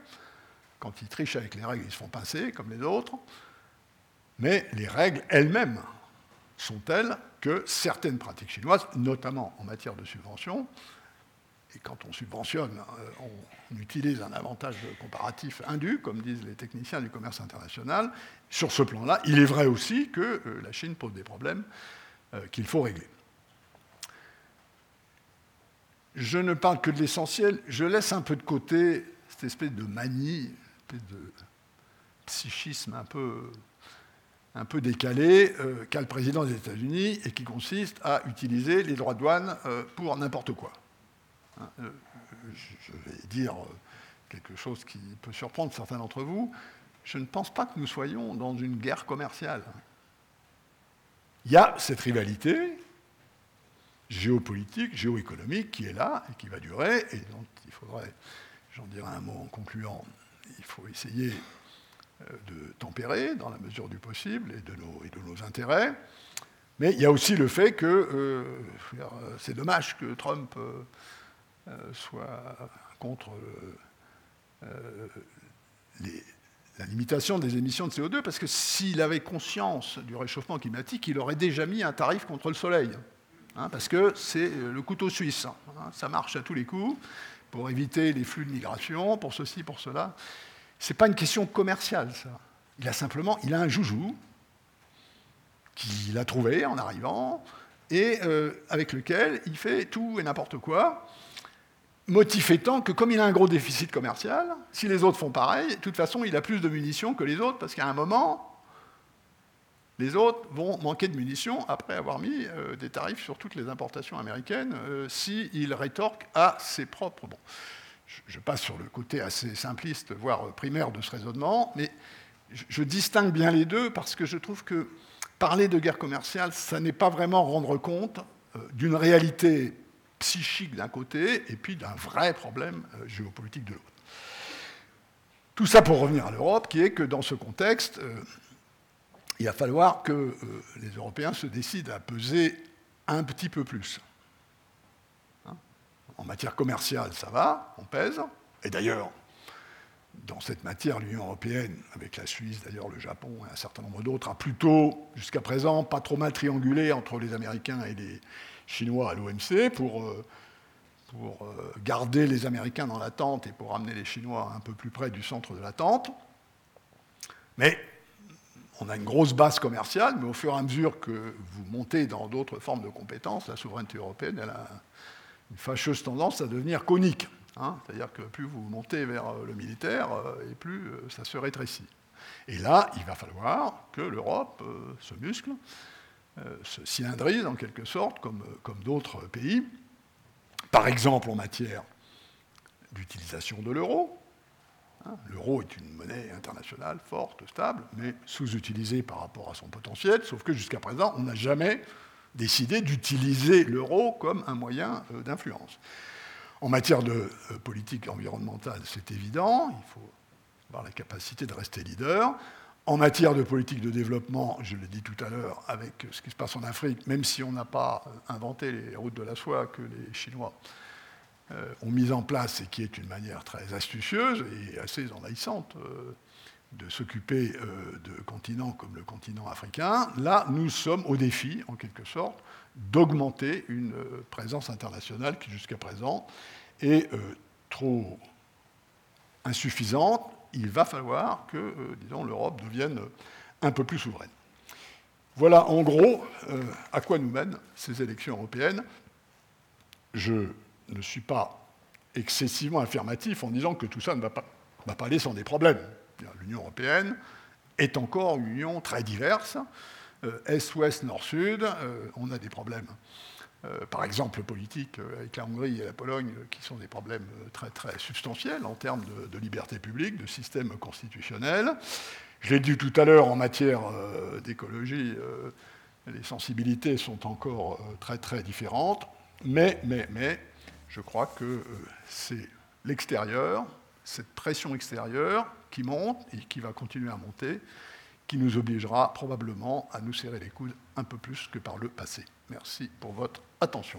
quand ils trichent avec les règles, ils se font pincer comme les autres, mais les règles elles-mêmes sont telles que certaines pratiques chinoises, notamment en matière de subvention, et quand on subventionne, euh, on utilise un avantage comparatif indu, comme disent les techniciens du commerce international. Sur ce plan-là, il est vrai aussi que euh, la Chine pose des problèmes euh, qu'il faut régler. Je ne parle que de l'essentiel, je laisse un peu de côté cette espèce de manie, espèce de psychisme un peu décalé qu'a le président des États-Unis et qui consiste à utiliser les droits de douane pour n'importe quoi. Hein, euh, je vais dire euh, quelque chose qui peut surprendre certains d'entre vous, je ne pense pas que nous soyons dans une guerre commerciale. Il y a cette rivalité géopolitique, géoéconomique qui est là et qui va durer, et donc il faudrait, j'en dirai un mot en concluant, il faut essayer euh, de tempérer dans la mesure du possible et de nos, intérêts. Mais il y a aussi le fait que c'est dommage que Trump soit contre euh, euh, la limitation des émissions de CO2, parce que s'il avait conscience du réchauffement climatique, il aurait déjà mis un tarif contre le soleil. Hein, parce que c'est le couteau suisse. Hein, ça marche à tous les coups pour éviter les flux de migration, pour ceci, pour cela. Ce n'est pas une question commerciale, ça. Il a simplement il a un joujou qu'il a trouvé en arrivant et avec lequel il fait tout et n'importe quoi Motif étant que comme il a un gros déficit commercial, si les autres font pareil, de toute façon, il a plus de munitions que les autres, parce qu'à un moment, les autres vont manquer de munitions après avoir mis euh, des tarifs sur toutes les importations américaines euh, s'il rétorque à ses propres... Je, passe sur le côté assez simpliste, voire primaire de ce raisonnement, mais je, je distingue bien les deux parce que je trouve que parler de guerre commerciale, ça n'est pas vraiment rendre compte euh, d'une réalité psychique d'un côté et puis d'un vrai problème euh, géopolitique de l'autre. Tout ça pour revenir à l'Europe, qui est que dans ce contexte, euh, il va falloir que les Européens se décident à peser un petit peu plus. Hein en matière commerciale, ça va, on pèse. Et d'ailleurs, dans cette matière, l'Union européenne, avec la Suisse, d'ailleurs le Japon et un certain nombre d'autres, a plutôt, jusqu'à présent, pas trop mal triangulé entre les Américains et les Chinois à l'OMC pour, euh, pour euh, garder les Américains dans l'attente et pour amener les Chinois un peu plus près du centre de l'attente. Mais on a une grosse base commerciale, mais au fur et à mesure que vous montez dans d'autres formes de compétences, la souveraineté européenne a une fâcheuse tendance à devenir conique. Hein, c'est-à-dire que plus vous montez vers euh, le militaire, et plus ça se rétrécit. Et là, il va falloir que l'Europe se muscle, se cylindrise en quelque sorte, comme, comme d'autres pays, par exemple en matière d'utilisation de l'euro. Hein, l'euro est une monnaie internationale forte, stable, mais sous-utilisée par rapport à son potentiel, sauf que jusqu'à présent, on n'a jamais décidé d'utiliser l'euro comme un moyen d'influence. En matière de euh, politique environnementale, c'est évident, il faut avoir la capacité de rester leader. En matière de politique de développement, je l'ai dit tout à l'heure, avec ce qui se passe en Afrique, même si on n'a pas euh, inventé les routes de la soie que les Chinois euh, ont mis en place et qui est une manière très astucieuse et assez envahissante de s'occuper de continents comme le continent africain, là, nous sommes au défi, en quelque sorte, d'augmenter une présence internationale qui, jusqu'à présent, est euh, trop insuffisante. Il va falloir que, euh, disons, l'Europe devienne un peu plus souveraine. Voilà en gros euh, à quoi nous mènent ces élections européennes. Je ne suis pas excessivement affirmatif en disant que tout ça ne va pas, aller sans des problèmes. L'Union européenne est encore une union très diverse. Est, ouest, nord, sud, on a des problèmes euh, par exemple politique euh, avec la Hongrie et la Pologne, euh, qui sont des problèmes très, très substantiels en termes de, liberté publique, de système constitutionnel. Je l'ai dit tout à l'heure, en matière d'écologie, les sensibilités sont encore très très différentes, mais, mais, mais je crois que c'est l'extérieur, cette pression extérieure qui monte et qui va continuer à monter, qui nous obligera probablement à nous serrer les coudes un peu plus que par le passé. Merci pour votre attention.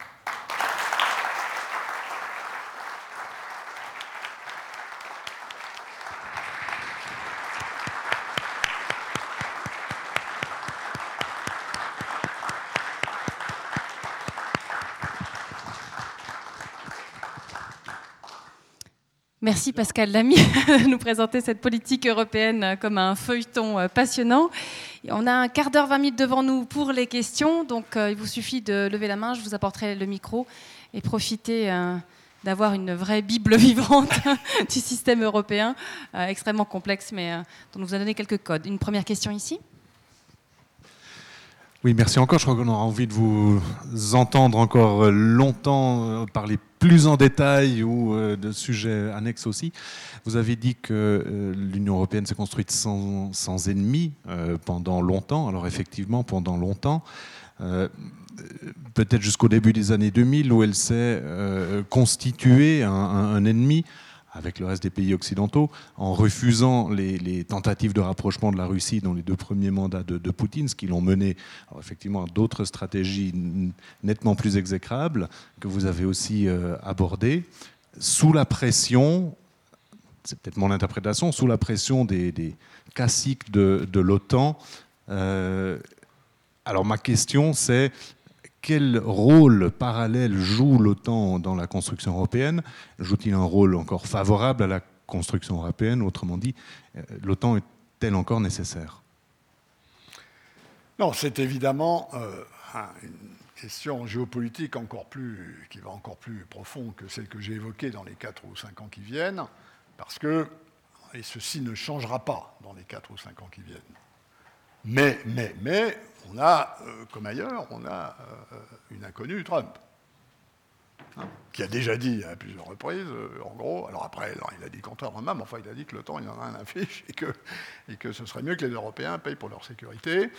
Merci Pascal Lamy de nous présenter cette politique européenne comme un feuilleton euh, passionnant. On a un quart d'heure, 20 minutes devant nous pour les questions, donc euh, il vous suffit de lever la main, je vous apporterai le micro et profitez euh, d'avoir une vraie Bible vivante du système européen, extrêmement complexe, mais dont on vous a donné quelques codes. Une première question ici oui, merci encore. Je crois qu'on aura envie de vous entendre encore longtemps parler plus en détail ou euh, de sujets annexes aussi. Vous avez dit que euh, l'Union européenne s'est construite sans, sans ennemis euh, pendant longtemps. Alors effectivement, pendant longtemps, peut-être jusqu'au début des années 2000, où elle s'est constituée un, ennemi avec le reste des pays occidentaux, en refusant les, tentatives de rapprochement de la Russie dans les deux premiers mandats de, Poutine, ce qui l'ont mené effectivement à d'autres stratégies nettement plus exécrables que vous avez aussi euh, abordées, sous la pression, c'est peut-être mon interprétation, sous la pression des, des caciques de, l'OTAN. Euh, alors ma question c'est quel rôle parallèle joue l'OTAN dans la construction européenne? Joue-t-il un rôle encore favorable à la construction européenne? Autrement dit, euh, l'OTAN est-elle encore nécessaire? Non, c'est évidemment euh, une question géopolitique encore plus, qui va encore plus profond que celle que j'ai évoquée dans les 4 ou 5 ans qui viennent, parce que, et ceci ne changera pas dans les 4 ou 5 ans qui viennent, mais, mais, mais, on a, euh, comme ailleurs, on a euh, une inconnue, Trump, hein, qui a déjà dit à plusieurs reprises, euh, en gros, alors après, il a dit le contraire même, enfin il a dit que l'OTAN, il en a un affiche et que, et que ce serait mieux que les Européens payent pour leur sécurité.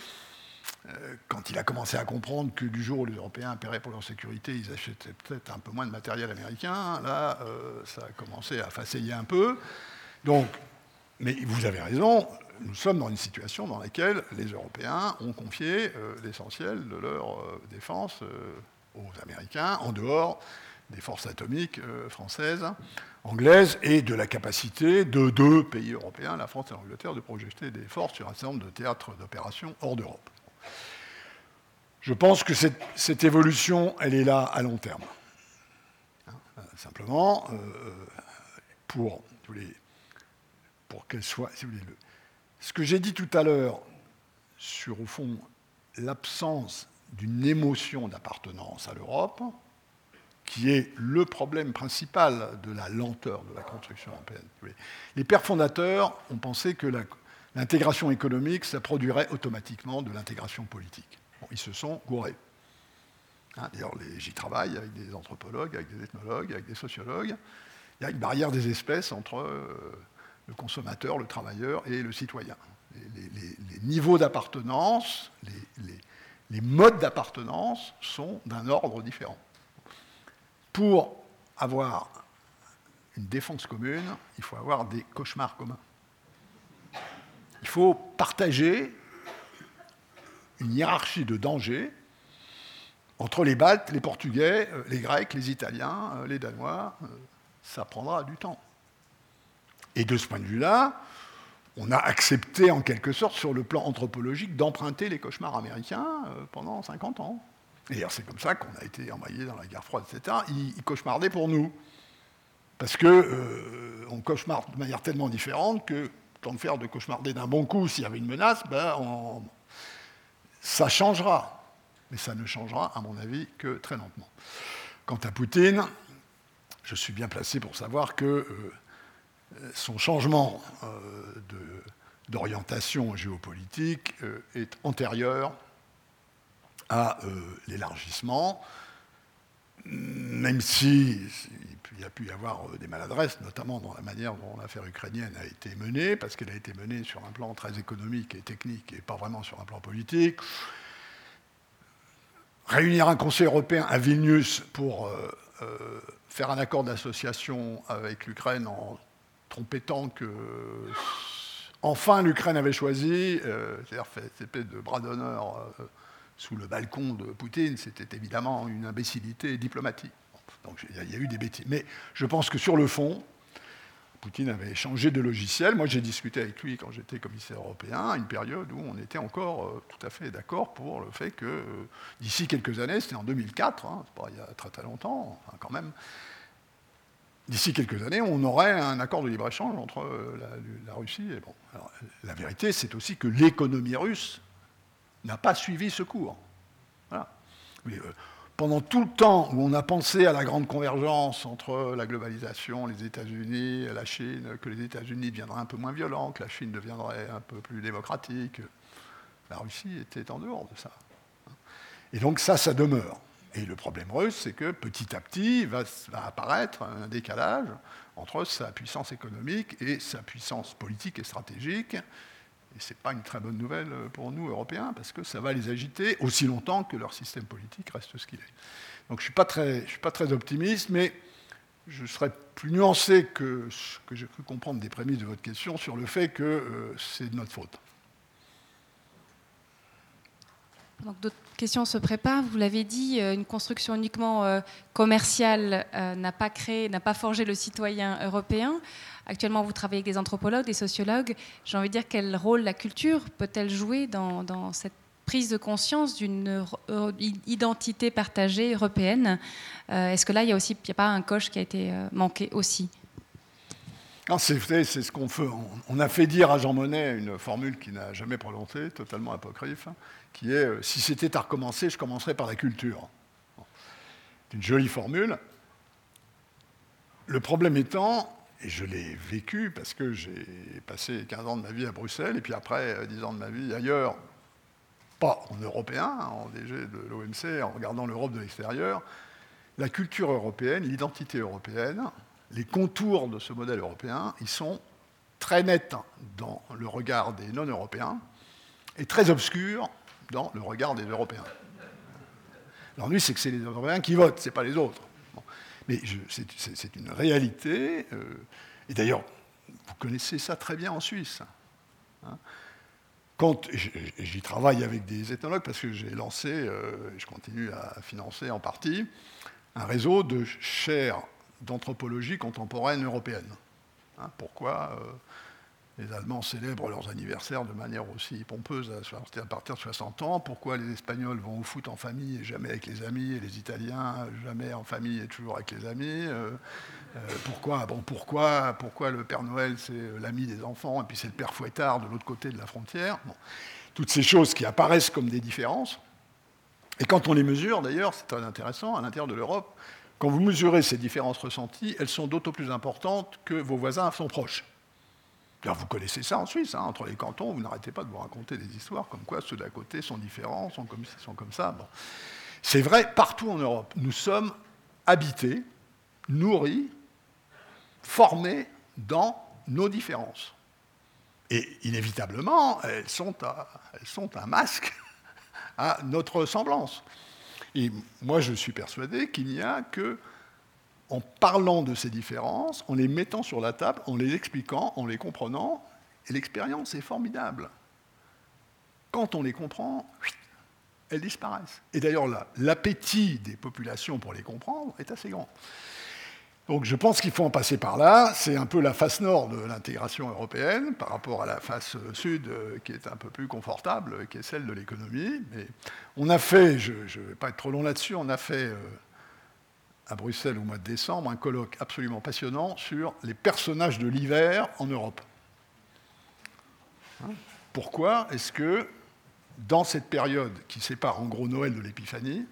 quand il a commencé à comprendre que du jour où les Européens paierait pour leur sécurité, ils achetaient peut-être un peu moins de matériel américain, là, ça a commencé à faceiller un peu. Donc, mais vous avez raison, nous sommes dans une situation dans laquelle les Européens ont confié l'essentiel de leur défense aux Américains, en dehors des forces atomiques euh, françaises, anglaises, et de la capacité de deux pays européens, la France et l'Angleterre, de projeter des forces sur un certain nombre de théâtres d'opération hors d'Europe. Je pense que cette, évolution, elle est là à long terme. Hein, euh, simplement, euh, pour, pour qu'elle soit... ce que j'ai dit tout à l'heure sur, au fond, l'absence d'une émotion d'appartenance à l'Europe, qui est le problème principal de la lenteur de la construction européenne. Les pères fondateurs ont pensé que l'intégration économique, ça produirait automatiquement de l'intégration politique. ils se sont gourés. Hein, d'ailleurs, j'y travaille avec des anthropologues, avec des ethnologues, avec des sociologues. Il y a une barrière des espèces entre euh, le consommateur, le travailleur et le citoyen. Les, niveaux d'appartenance, les modes d'appartenance sont d'un ordre différent pour avoir une défense commune, il faut avoir des cauchemars communs. Il faut partager une hiérarchie de dangers entre les Baltes, les Portugais, euh, les Grecs, les Italiens, euh, les Danois. Euh, ça prendra du temps. Et de ce point de vue-là, on a accepté en quelque sorte, sur le plan anthropologique, d'emprunter les cauchemars américains pendant 50 ans. D'ailleurs, c'est comme ça qu'on a été envoyé dans la guerre froide, etc. Ils, cauchemardaient pour nous. Parce qu'on euh, cauchemarde de manière tellement différente que, tant de faire de cauchemarder d'un bon coup s'il y avait une menace, ben, ça changera. Mais ça ne changera, à mon avis, que très lentement. Quant à Poutine, je suis bien placé pour savoir que euh, son changement euh, d'orientation géopolitique est antérieur à euh, l'élargissement, même si il a pu y avoir euh, des maladresses, notamment dans la manière dont l'affaire ukrainienne a été menée, parce qu'elle a été menée sur un plan très économique et technique et pas vraiment sur un plan politique. Réunir un Conseil européen à Vilnius pour euh, faire un accord d'association avec l'Ukraine en trompettant que enfin l'Ukraine avait choisi, c'est-à-dire fait cette espèce de bras d'honneur sous le balcon de Poutine, c'était évidemment une imbécilité diplomatique. Donc il y, a eu des bêtises. Mais je pense que sur le fond, Poutine avait changé de logiciel. Moi, j'ai discuté avec lui quand j'étais commissaire européen, à une période où on était encore euh, tout à fait d'accord pour le fait que euh, d'ici quelques années, c'était en 2004, hein, pas il y a très très longtemps, quand même, d'ici quelques années, on aurait un accord de libre-échange entre euh, la, Russie et bon. la vérité, c'est aussi que l'économie russe n'a pas suivi ce cours. Euh, pendant tout le temps où on a pensé à la grande convergence entre la globalisation, les États-Unis, la Chine, que les États-Unis deviendraient un peu moins violents, que la Chine deviendrait un peu plus démocratique, la Russie était en dehors de ça. Et donc ça, ça demeure. Et le problème russe, c'est que petit à petit va, apparaître un décalage entre sa puissance économique et sa puissance politique et stratégique, et ce n'est pas une très bonne nouvelle pour nous, Européens, parce que ça va les agiter aussi longtemps que leur système politique reste ce qu'il est. Donc je ne suis, pas très, suis pas très optimiste, mais je serais plus nuancé que ce que j'ai cru comprendre des prémices de votre question sur le fait que euh, c'est de notre faute. D'autres questions se préparent. Vous l'avez dit, euh, une construction uniquement euh, commerciale n'a pas créé, n'a pas forgé le citoyen européen. Actuellement, vous travaillez avec des anthropologues, des sociologues. J'ai envie de dire quel rôle la culture peut-elle jouer dans, cette prise de conscience d'une identité partagée européenne? Euh, Est-ce que là, il n'y a pas un coche qui a été euh, manqué aussi? C'est ce qu'on fait. On a fait dire à Jean Monnet une formule qu'il n'a jamais prononcée, totalement apocryphe, qui est euh, si c'était à recommencer, je commencerais par la culture. C'est une jolie formule. Le problème étant, et je l'ai vécu parce que j'ai passé 15 ans de ma vie à Bruxelles et puis après 10 ans de ma vie ailleurs, pas en européen, en DG de l'OMC, en regardant l'Europe de l'extérieur. La culture européenne, l'identité européenne, les contours de ce modèle européen, ils sont très nets dans le regard des non-européens et très obscurs dans le regard des Européens. L'ennui, c'est que c'est les Européens qui votent, ce n'est pas les autres. Mais c'est une réalité. Euh, et d'ailleurs, vous connaissez ça très bien en Suisse. Hein. Quand j'y travaille avec des ethnologues parce que j'ai lancé, euh, je continue à financer en partie, un réseau de chaires d'anthropologie contemporaine européenne. Hein, pourquoi euh, les Allemands célèbrent leurs anniversaires de manière aussi pompeuse à partir de 60 ans? Pourquoi les Espagnols vont au foot en famille et jamais avec les amis, et les Italiens jamais en famille et toujours avec les amis euh, euh, pourquoi, bon, pourquoi, pourquoi le Père Noël c'est l'ami des enfants et puis c'est le Père Fouettard de l'autre côté de la frontière? Toutes ces choses qui apparaissent comme des différences. Et quand on les mesure, d'ailleurs, c'est très intéressant, à l'intérieur de l'Europe, quand vous mesurez ces différences ressenties, elles sont d'autant plus importantes que vos voisins sont proches vous connaissez ça en Suisse, hein, entre les cantons, vous n'arrêtez pas de vous raconter des histoires comme quoi ceux d'à côté sont différents, sont comme sont comme ça. C'est vrai partout en Europe. Nous sommes habités, nourris, formés dans nos différences. Et inévitablement, elles sont, elles sont un masque à notre ressemblance. Et moi, je suis persuadé qu'il n'y a que en parlant de ces différences, en les mettant sur la table, en les expliquant, en les comprenant. Et l'expérience est formidable. Quand on les comprend, elles disparaissent. Et d'ailleurs, l'appétit des populations pour les comprendre est assez grand. Donc je pense qu'il faut en passer par là. C'est un peu la face nord de l'intégration européenne par rapport à la face sud euh, qui est un peu plus confortable, qui est celle de l'économie. Mais on a fait, je ne vais pas être trop long là-dessus, on a fait euh, à Bruxelles au mois de décembre un colloque absolument passionnant sur les personnages de l'hiver en Europe. Pourquoi est-ce que dans cette période qui sépare en gros Noël de l'Épiphanie,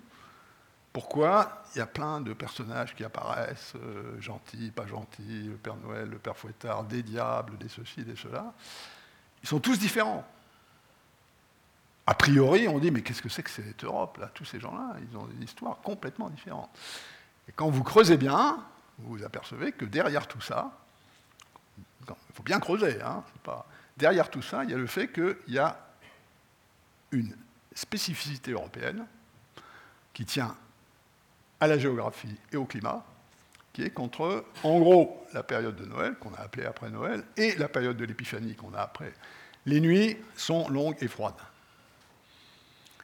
pourquoi il y a plein de personnages qui apparaissent, euh, gentils, pas gentils, le Père Noël, le Père Fouettard, des diables, des ceci, des cela Ils sont tous différents. A priori, on dit, mais qu'est-ce que c'est que cette Europe là Tous ces gens-là, ils ont des histoires complètement différentes. Et quand vous creusez bien, vous vous apercevez que derrière tout ça, il faut bien creuser, hein, derrière tout ça, il y a le fait qu'il y a une spécificité européenne qui tient à la géographie et au climat, qui est contre, en gros, la période de Noël, qu'on a appelée après Noël, et la période de l'Épiphanie, qu'on a après. Les nuits sont longues et froides.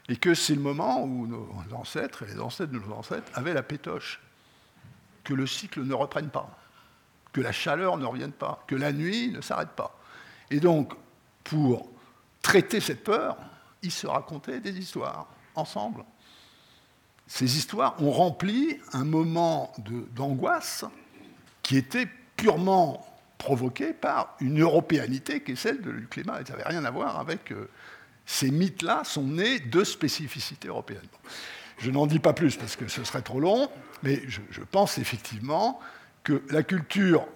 Et que c'est le moment où nos ancêtres et les ancêtres de nos ancêtres avaient la pétoche que le cycle ne reprenne pas, que la chaleur ne revienne pas, que la nuit ne s'arrête pas. Et donc, pour traiter cette peur, ils se racontaient des histoires ensemble. Ces histoires ont rempli un moment d'angoisse qui était purement provoqué par une européanité qui est celle du climat. Ça n'avait rien à voir avec... Euh, ces mythes-là sont nés de spécificités européennes. Je n'en dis pas plus parce que ce serait trop long, mais je, pense effectivement que la culture,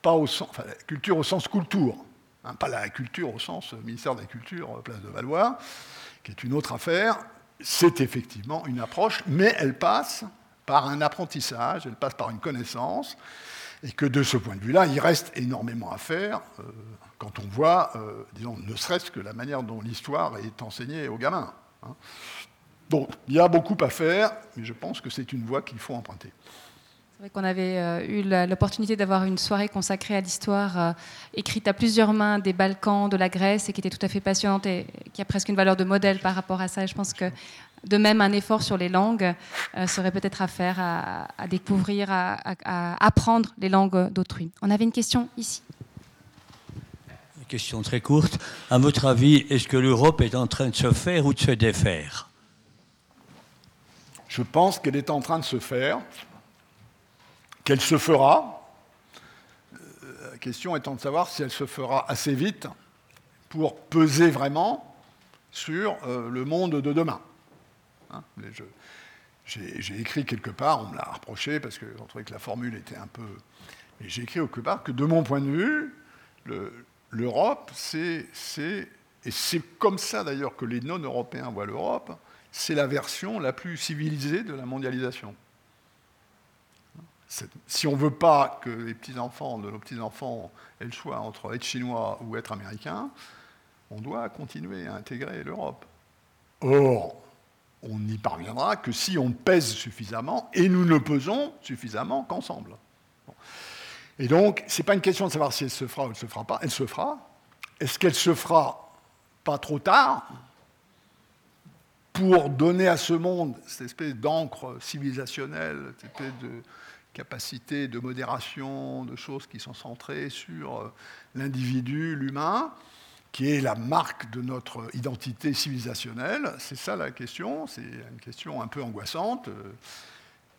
pas au sens, enfin, la culture au sens culture, hein, pas la culture au sens ministère de la Culture, euh, place de Valois, qui est une autre affaire, c'est effectivement une approche, mais elle passe par un apprentissage, elle passe par une connaissance, et que de ce point de vue-là, il reste énormément à faire euh, quand on voit, euh, disons, ne serait-ce que la manière dont l'histoire est enseignée aux gamins. Hein. Donc, il y a beaucoup à faire, mais je pense que c'est une voie qu'il faut emprunter. C'est vrai qu'on avait euh, eu l'opportunité d'avoir une soirée consacrée à l'histoire, euh, écrite à plusieurs mains des Balkans, de la Grèce, et qui était tout à fait passionnante et qui a presque une valeur de modèle par rapport à ça. Et je pense que de même, un effort sur les langues euh, serait peut-être à faire, à, à découvrir, à, à, apprendre les langues d'autrui. On avait une question ici. Une question très courte. À votre avis, est-ce que l'Europe est en train de se faire ou de se défaire? Je pense qu'elle est en train de se faire, qu'elle se fera. Euh, la question étant de savoir si elle se fera assez vite pour peser vraiment sur euh, le monde de demain. Hein, j'ai écrit quelque part, on me l'a reproché parce qu'on trouvait que la formule était un peu. Mais j'ai écrit quelque part que de mon point de vue, l'Europe, c'est. Et c'est comme ça d'ailleurs que les non-européens voient l'Europe, c'est la version la plus civilisée de la mondialisation. Si on ne veut pas que les petits-enfants de nos petits-enfants aient le choix entre être chinois ou être américain, on doit continuer à intégrer l'Europe. Or, on n'y parviendra que si on pèse suffisamment, et nous ne pesons suffisamment qu'ensemble. Et donc, ce n'est pas une question de savoir si elle se fera ou elle ne se fera pas, elle se fera. Est-ce qu'elle se fera pas trop tard pour donner à ce monde cette espèce d'encre civilisationnelle, cette espèce de capacité de modération, de choses qui sont centrées sur euh, l'individu, l'humain, qui est la marque de notre identité civilisationnelle C'est ça la question, c'est une question un peu angoissante.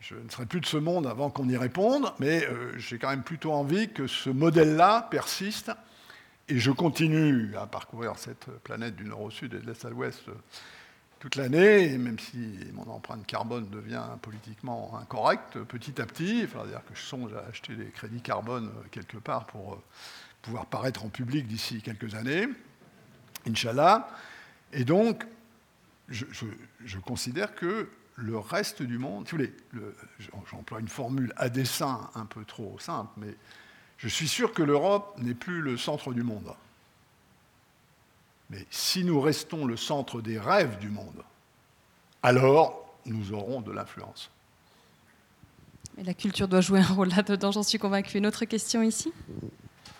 Je ne serai plus de ce monde avant qu'on y réponde, mais euh, j'ai quand même plutôt envie que ce modèle-là persiste. Et je continue à parcourir cette planète du nord au sud et de l'est à l'ouest euh, toute l'année, même si mon empreinte carbone devient politiquement incorrecte petit à petit. Il faudra dire que je songe à acheter des crédits carbone euh, quelque part pour pouvoir paraître en public d'ici quelques années, Inch'Allah. Et donc, je, je considère que le reste du monde, si vous voulez, j'emploie une formule à dessein un peu trop simple, mais je suis sûr que l'Europe n'est plus le centre du monde. Mais si nous restons le centre des rêves du monde, alors nous aurons de l'influence. Et la culture doit jouer un rôle là-dedans, j'en suis convaincu. Une autre question ici?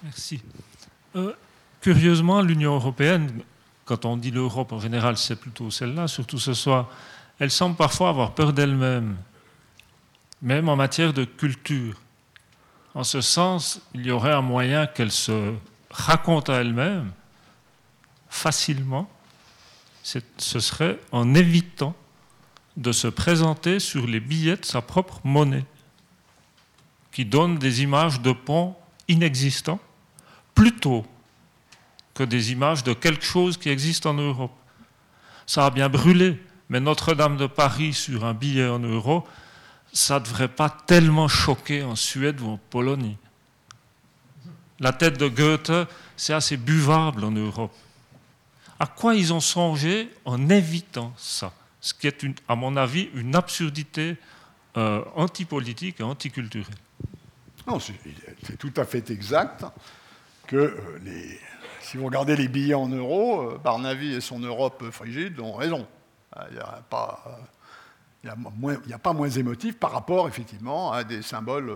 Merci. Euh, curieusement, l'Union européenne, quand on dit l'Europe en général, c'est plutôt celle-là, surtout ce soir, elle semble parfois avoir peur d'elle-même, même en matière de culture. En ce sens, il y aurait un moyen qu'elle se raconte à elle-même facilement, ce serait en évitant de se présenter sur les billets de sa propre monnaie, qui donne des images de ponts inexistants, plutôt que des images de quelque chose qui existe en Europe. Ça a bien brûlé mais Notre-Dame de Paris sur un billet en euros, ça ne devrait pas tellement choquer en Suède ou en Pologne. La tête de Goethe, c'est assez buvable en Europe. À quoi ils ont songé en évitant ça? Ce qui est, à mon avis, une absurdité euh, antipolitique et anticulturelle. C'est tout à fait exact que euh, si vous regardez les billets en euros, euh, Barnaby et son Europe frigide ont raison. Il n'y a pas. Moins émotif par rapport, effectivement, à des symboles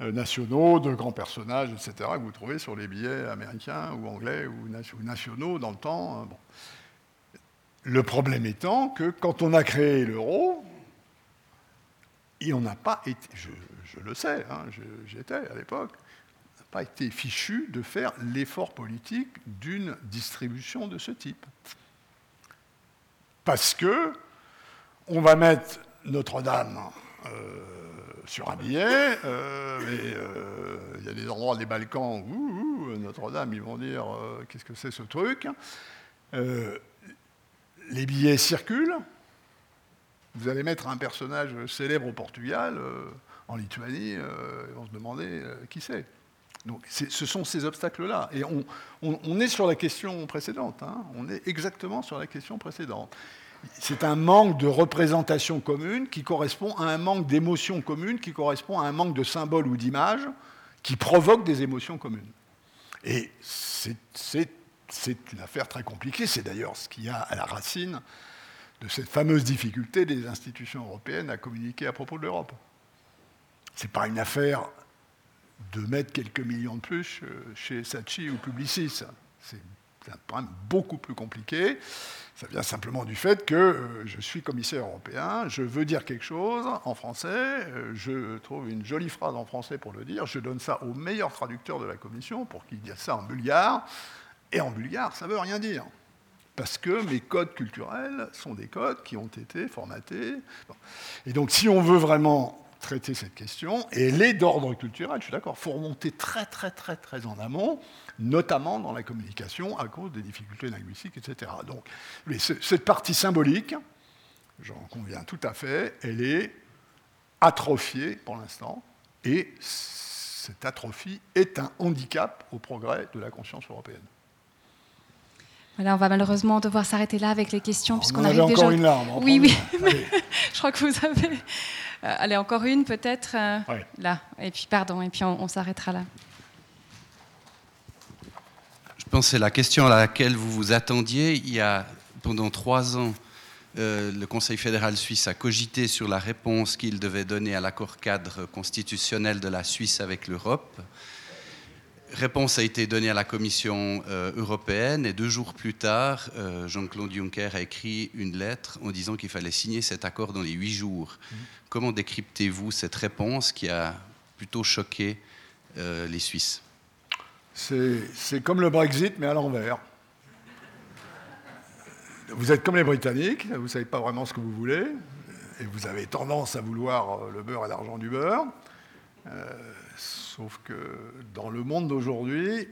nationaux, de grands personnages, etc., que vous trouvez sur les billets américains ou anglais ou nationaux dans le temps. Hein, le problème étant que quand on a créé l'euro, et on n'a pas été, je, le sais, hein, j'étais à l'époque, n'a pas été fichu de faire l'effort politique d'une distribution de ce type parce que on va mettre Notre-Dame euh, sur un billet, euh, mais euh, il y a des endroits des Balkans où, Notre-Dame, ils vont dire qu'est-ce que c'est ce truc. les billets circulent. Vous allez mettre un personnage célèbre au Portugal, en Lituanie, ils vont se demander qui c'est. Donc ce sont ces obstacles-là. Et on, est sur la question précédente. Hein. On est exactement sur la question précédente. C'est un manque de représentation commune qui correspond à un manque d'émotion commune, qui correspond à un manque de symboles ou d'images qui provoque des émotions communes. Et c'est une affaire très compliquée. C'est d'ailleurs ce qui a à la racine de cette fameuse difficulté des institutions européennes à communiquer à propos de l'Europe. Ce n'est pas une affaire de mettre quelques millions de plus euh, chez Sachi ou Publicis. Un problème beaucoup plus compliqué. Ça vient simplement du fait que euh, je suis commissaire européen, je veux dire quelque chose en français, euh, je trouve une jolie phrase en français pour le dire, je donne ça au meilleur traducteur de la commission pour qu'il dise ça en bulgare, et en bulgare, ça ne veut rien dire. Parce que mes codes culturels sont des codes qui ont été formatés. Et donc, si on veut vraiment traiter cette question, et elle est d'ordre culturel, je suis d'accord, il faut remonter très très très très en amont, notamment dans la communication à cause des difficultés linguistiques, etc. Donc cette partie symbolique, j'en conviens tout à fait, elle est atrophiée pour l'instant, et cette atrophie est un handicap au progrès de la conscience européenne. Voilà, on va malheureusement devoir s'arrêter là avec les questions, puisqu'on arrive déjà. encore une larme. Oui, oui. je crois que vous avez. Euh, allez, encore une peut-être euh, là. Et puis, pardon, et puis on, s'arrêtera là. Je pense que c'est la question à laquelle vous vous attendiez. Il y a pendant trois ans euh, le Conseil fédéral suisse a cogité sur la réponse qu'il devait donner à l'accord cadre constitutionnel de la Suisse avec l'Europe. Réponse a été donnée à la Commission euh, européenne et deux jours plus tard, euh, Jean-Claude Juncker a écrit une lettre en disant qu'il fallait signer cet accord dans les huit jours. Mmh. Comment décryptez-vous cette réponse qui a plutôt choqué les Suisses? C'est comme le Brexit, mais à l'envers vous êtes comme les Britanniques, vous ne savez pas vraiment ce que vous voulez, et vous avez tendance à vouloir euh, le beurre et l'argent du beurre. Euh, sauf que dans le monde d'aujourd'hui,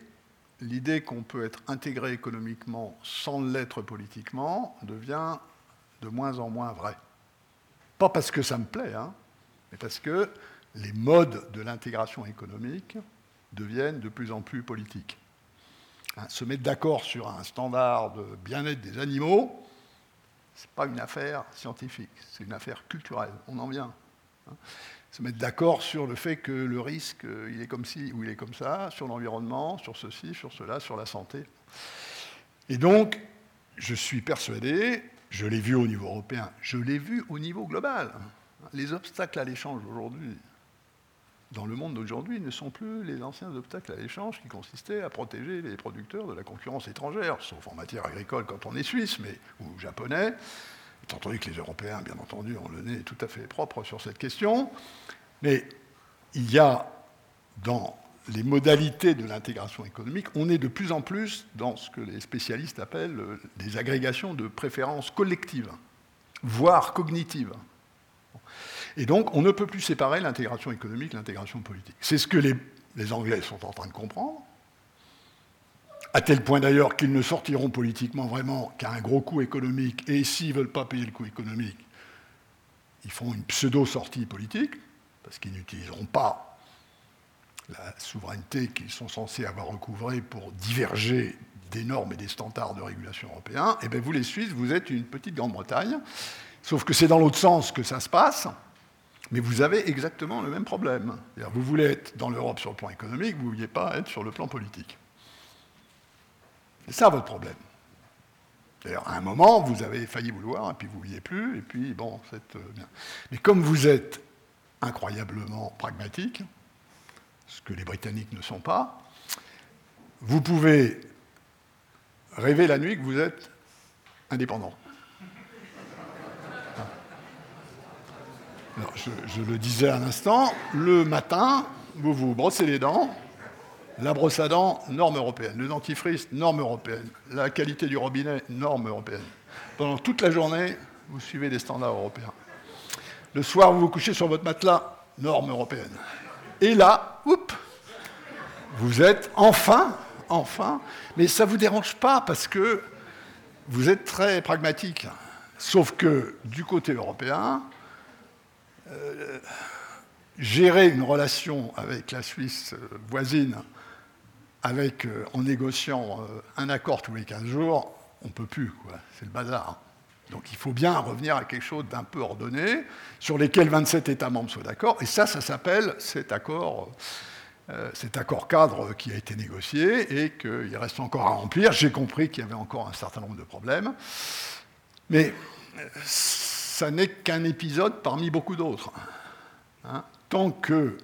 l'idée qu'on peut être intégré économiquement sans l'être politiquement devient de moins en moins vraie. Pas parce que ça me plaît, hein, mais parce que les modes de l'intégration économique deviennent de plus en plus politiques. Hein, se mettre d'accord sur un standard de bien-être des animaux, ce n'est pas une affaire scientifique, c'est une affaire culturelle. On en vient. Hein. Se mettre d'accord sur le fait que le risque, euh, il est comme ci ou il est comme ça, sur l'environnement, sur ceci, sur cela, sur la santé. Et donc, je suis persuadé, je l'ai vu au niveau européen, je l'ai vu au niveau global. Les obstacles à l'échange aujourd'hui, dans le monde d'aujourd'hui ne sont plus les anciens obstacles à l'échange qui consistaient à protéger les producteurs de la concurrence étrangère, sauf en matière agricole quand on est suisse mais, ou japonais, étant entendu que les Européens, bien entendu, ont le nez tout à fait propre sur cette question. Mais il y a dans les modalités de l'intégration économique, on est de plus en plus dans ce que les spécialistes appellent des agrégations de préférences collectives, voire cognitives. Et donc, on ne peut plus séparer l'intégration économique et l'intégration politique. C'est ce que les, Anglais sont en train de comprendre, à tel point d'ailleurs qu'ils ne sortiront politiquement vraiment qu'à un gros coût économique, et s'ils ne veulent pas payer le coût économique, ils font une pseudo-sortie politique, parce qu'ils n'utiliseront pas la souveraineté qu'ils sont censés avoir recouvrée pour diverger des normes et des standards de régulation européens, et eh bien vous les Suisses, vous êtes une petite Grande-Bretagne, sauf que c'est dans l'autre sens que ça se passe, mais vous avez exactement le même problème. Vous voulez être dans l'Europe sur le plan économique, vous ne vouliez pas être sur le plan politique. C'est ça votre problème. D'ailleurs, à un moment, vous avez failli vouloir, et puis vous ne vouliez plus, et puis bon, c'est euh, bien. Mais comme vous êtes incroyablement pragmatique, ce que les Britanniques ne sont pas, vous pouvez rêver la nuit que vous êtes indépendant. je, le disais à l'instant, le matin, vous vous brossez les dents, la brosse à dents, norme européenne. Le dentifrice, norme européenne. La qualité du robinet, norme européenne. Pendant toute la journée, vous suivez les standards européens. Le soir, vous vous couchez sur votre matelas, norme européenne. Et là, oups, vous êtes enfin, enfin, mais ça ne vous dérange pas parce que vous êtes très pragmatique. Sauf que du côté européen, euh, gérer une relation avec la Suisse euh, voisine euh, en négociant un accord tous les 15 jours, on ne peut plus, c'est le bazar. Donc il faut bien revenir à quelque chose d'un peu ordonné, sur lesquels 27 États membres soient d'accord, et ça, ça s'appelle cet accord, cet accord cadre qui a été négocié et qu'il reste encore à remplir. J'ai compris qu'il y avait encore un certain nombre de problèmes, mais ça n'est qu'un épisode parmi beaucoup d'autres. Hein. Tant que euh,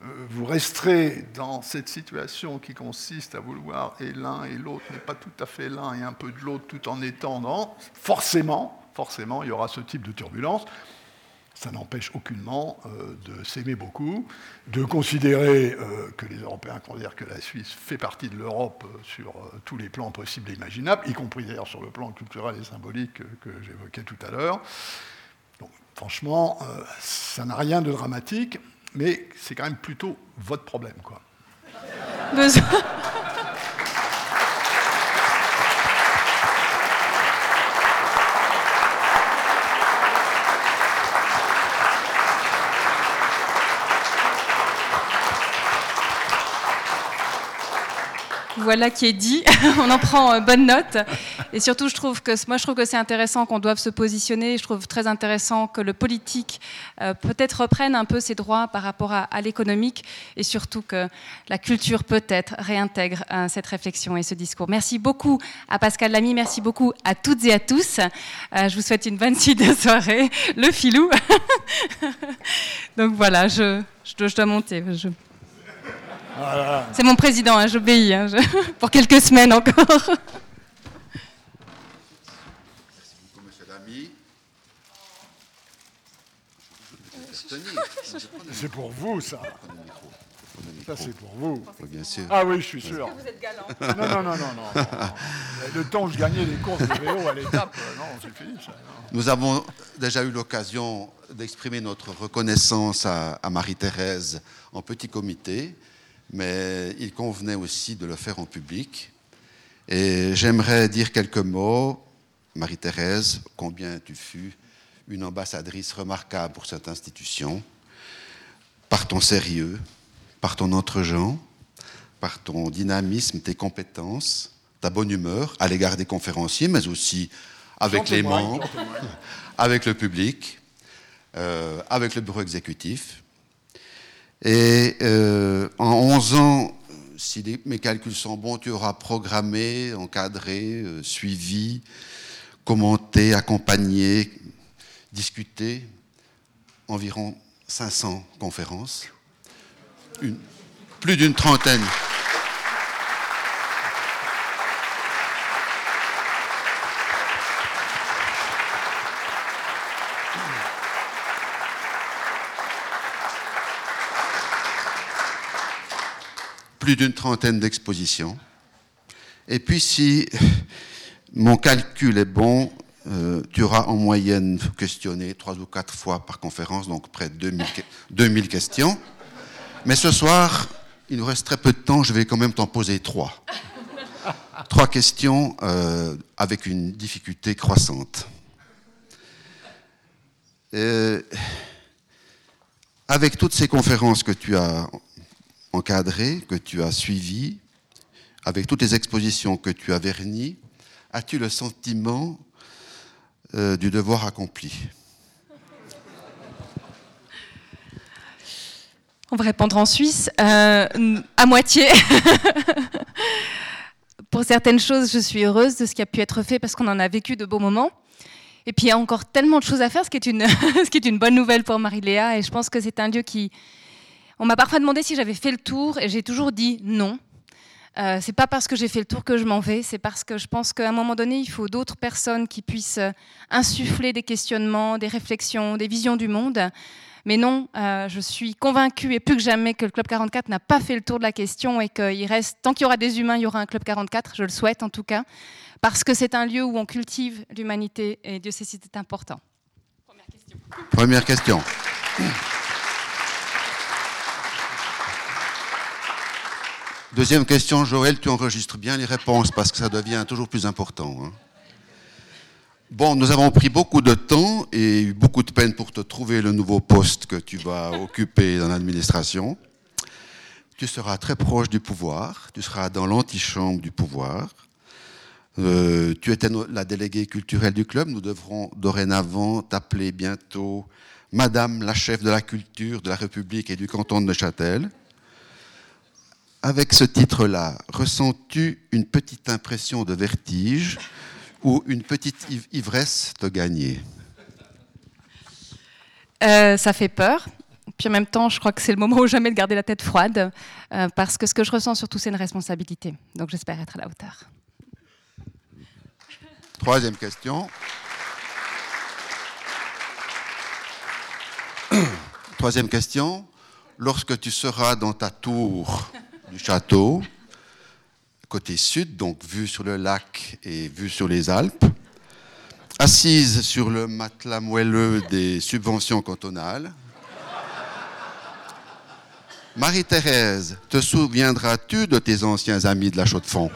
vous resterez dans cette situation qui consiste à vouloir et l'un et l'autre, mais pas tout à fait l'un et un peu de l'autre, tout en étant dans, forcément, forcément, il y aura ce type de turbulence ça n'empêche aucunement euh, de s'aimer beaucoup, de considérer euh, que les Européens considèrent que la Suisse fait partie de l'Europe euh, sur tous les plans possibles et imaginables, y compris d'ailleurs sur le plan culturel et symbolique que j'évoquais tout à l'heure. Franchement, ça n'a rien de dramatique, mais c'est quand même plutôt votre problème. Quoi. Voilà qui est dit. On en prend euh, bonne note. Et surtout, je trouve que moi, je trouve que c'est intéressant qu'on doive se positionner. Je trouve très intéressant que le politique euh, peut-être reprenne un peu ses droits par rapport à, l'économique, et surtout que la culture peut-être réintègre euh, cette réflexion et ce discours. Merci beaucoup à Pascal Lamy. Merci beaucoup à toutes et à tous. je vous souhaite une bonne suite de soirée. Le filou. Donc voilà, je, dois monter. C'est mon président, hein, j'obéis, hein, pour quelques semaines encore. Merci beaucoup, monsieur Lamy. C'est pour vous, ça. Ça, c'est pour vous. bien sûr. Ah oui, je suis sûr. vous êtes galant? Non, non, non, non, non. Le temps où je gagnais les courses de vélo à l'étape, euh, non, c'est fini, ça. Nous avons déjà eu l'occasion d'exprimer notre reconnaissance à Marie-Thérèse en petit comité mais il convenait aussi de le faire en public. Et j'aimerais dire quelques mots, Marie-Thérèse, combien tu fus une ambassadrice remarquable pour cette institution, par ton sérieux, par ton entre-gens, par ton dynamisme, tes compétences, ta bonne humeur à l'égard des conférenciers, mais aussi avec les membres, avec le public, euh, avec le bureau exécutif. Et euh, en 11 ans, si mes calculs sont bons, tu auras programmé, encadré, euh, suivi, commenté, accompagné, discuté environ 500 conférences, plus d'une trentaine. Plus d'une trentaine d'expositions. Et puis si mon calcul est bon, euh, tu auras en moyenne questionné trois ou quatre fois par conférence, donc près de 2000, 2000 questions. Mais ce soir, il nous reste très peu de temps, je vais quand même t'en poser trois. Trois questions euh, avec une difficulté croissante. Euh, avec toutes ces conférences que tu as encadré, que tu as suivi, avec toutes les expositions que tu as vernies, as-tu le sentiment euh, du devoir accompli? On va répondre en Suisse, euh, à moitié. Pour certaines choses, je suis heureuse de ce qui a pu être fait parce qu'on en a vécu de beaux moments. Et puis il y a encore tellement de choses à faire, ce qui est une, ce qui est une bonne nouvelle pour Marie-Léa. Et je pense que c'est un lieu qui, on m'a parfois demandé si j'avais fait le tour et j'ai toujours dit non. Euh, c'est pas parce que j'ai fait le tour que je m'en vais, c'est parce que je pense qu'à un moment donné, il faut d'autres personnes qui puissent euh, insuffler des questionnements, des réflexions, des visions du monde. Mais non, euh, je suis convaincue et plus que jamais que le Club 44 n'a pas fait le tour de la question et qu'il reste, tant qu'il y aura des humains, il y aura un Club 44, je le souhaite en tout cas, parce que c'est un lieu où on cultive l'humanité et Dieu sait si c'est important. Première question. Première question. Deuxième question, Joël, tu enregistres bien les réponses parce que ça devient toujours plus important. Hein. Bon, nous avons pris beaucoup de temps et eu beaucoup de peine pour te trouver le nouveau poste que tu vas occuper dans l'administration. Tu seras très proche du pouvoir, tu seras dans l'antichambre du pouvoir. Euh, tu étais la déléguée culturelle du club, nous devrons dorénavant t'appeler bientôt Madame la chef de la culture de la République et du canton de Neuchâtel avec ce titre-là, ressens-tu une petite impression de vertige ou une petite ivresse te gagner? Euh, Ça fait peur. Puis en même temps, je crois que c'est le moment où jamais de garder la tête froide, euh, parce que ce que je ressens surtout, c'est une responsabilité. Donc j'espère être à la hauteur. Troisième question. Troisième question. Lorsque tu seras dans ta tour du château, côté sud, donc vue sur le lac et vue sur les Alpes, assise sur le matelas moelleux des subventions cantonales. Marie-Thérèse, te souviendras-tu de tes anciens amis de la Chaux-de-Fonds?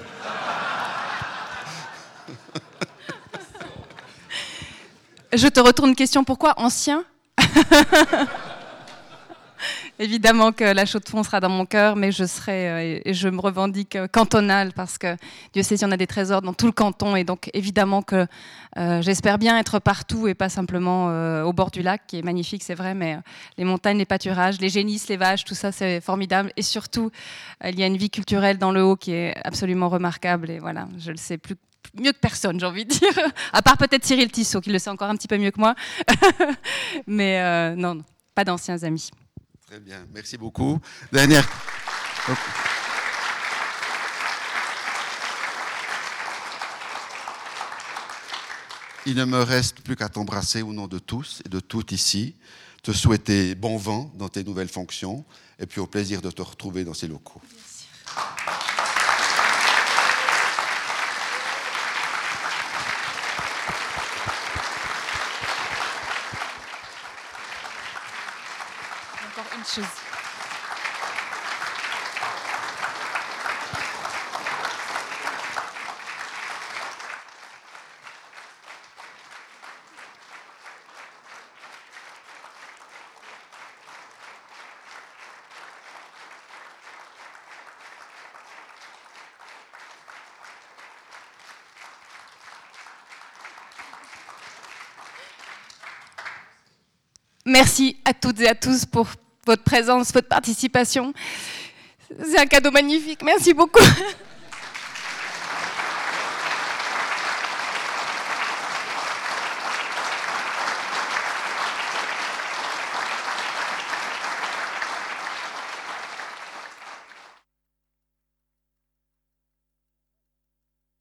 Je te retourne une question, pourquoi ancien évidemment que la Chaux-de-Fonds sera dans mon cœur, mais je serai euh, et je me revendique euh, cantonale parce que Dieu sait s'il y en a des trésors dans tout le canton et donc évidemment que euh, j'espère bien être partout et pas simplement au bord du lac qui est magnifique, c'est vrai, mais les montagnes, les pâturages, les génisses, les vaches, tout ça c'est formidable. Et surtout il y a une vie culturelle dans le haut qui est absolument remarquable et voilà, je le sais plus mieux que personne, j'ai envie de dire, à part peut-être Cyril Tissot qui le sait encore un petit peu mieux que moi, mais non, pas d'anciens amis. Très bien, merci beaucoup. Dernière. Il ne me reste plus qu'à t'embrasser au nom de tous et de toutes ici, te souhaiter bon vent dans tes nouvelles fonctions et puis au plaisir de te retrouver dans ces locaux. Merci à toutes et à tous pour votre présence, votre participation. C'est un cadeau magnifique. Merci beaucoup.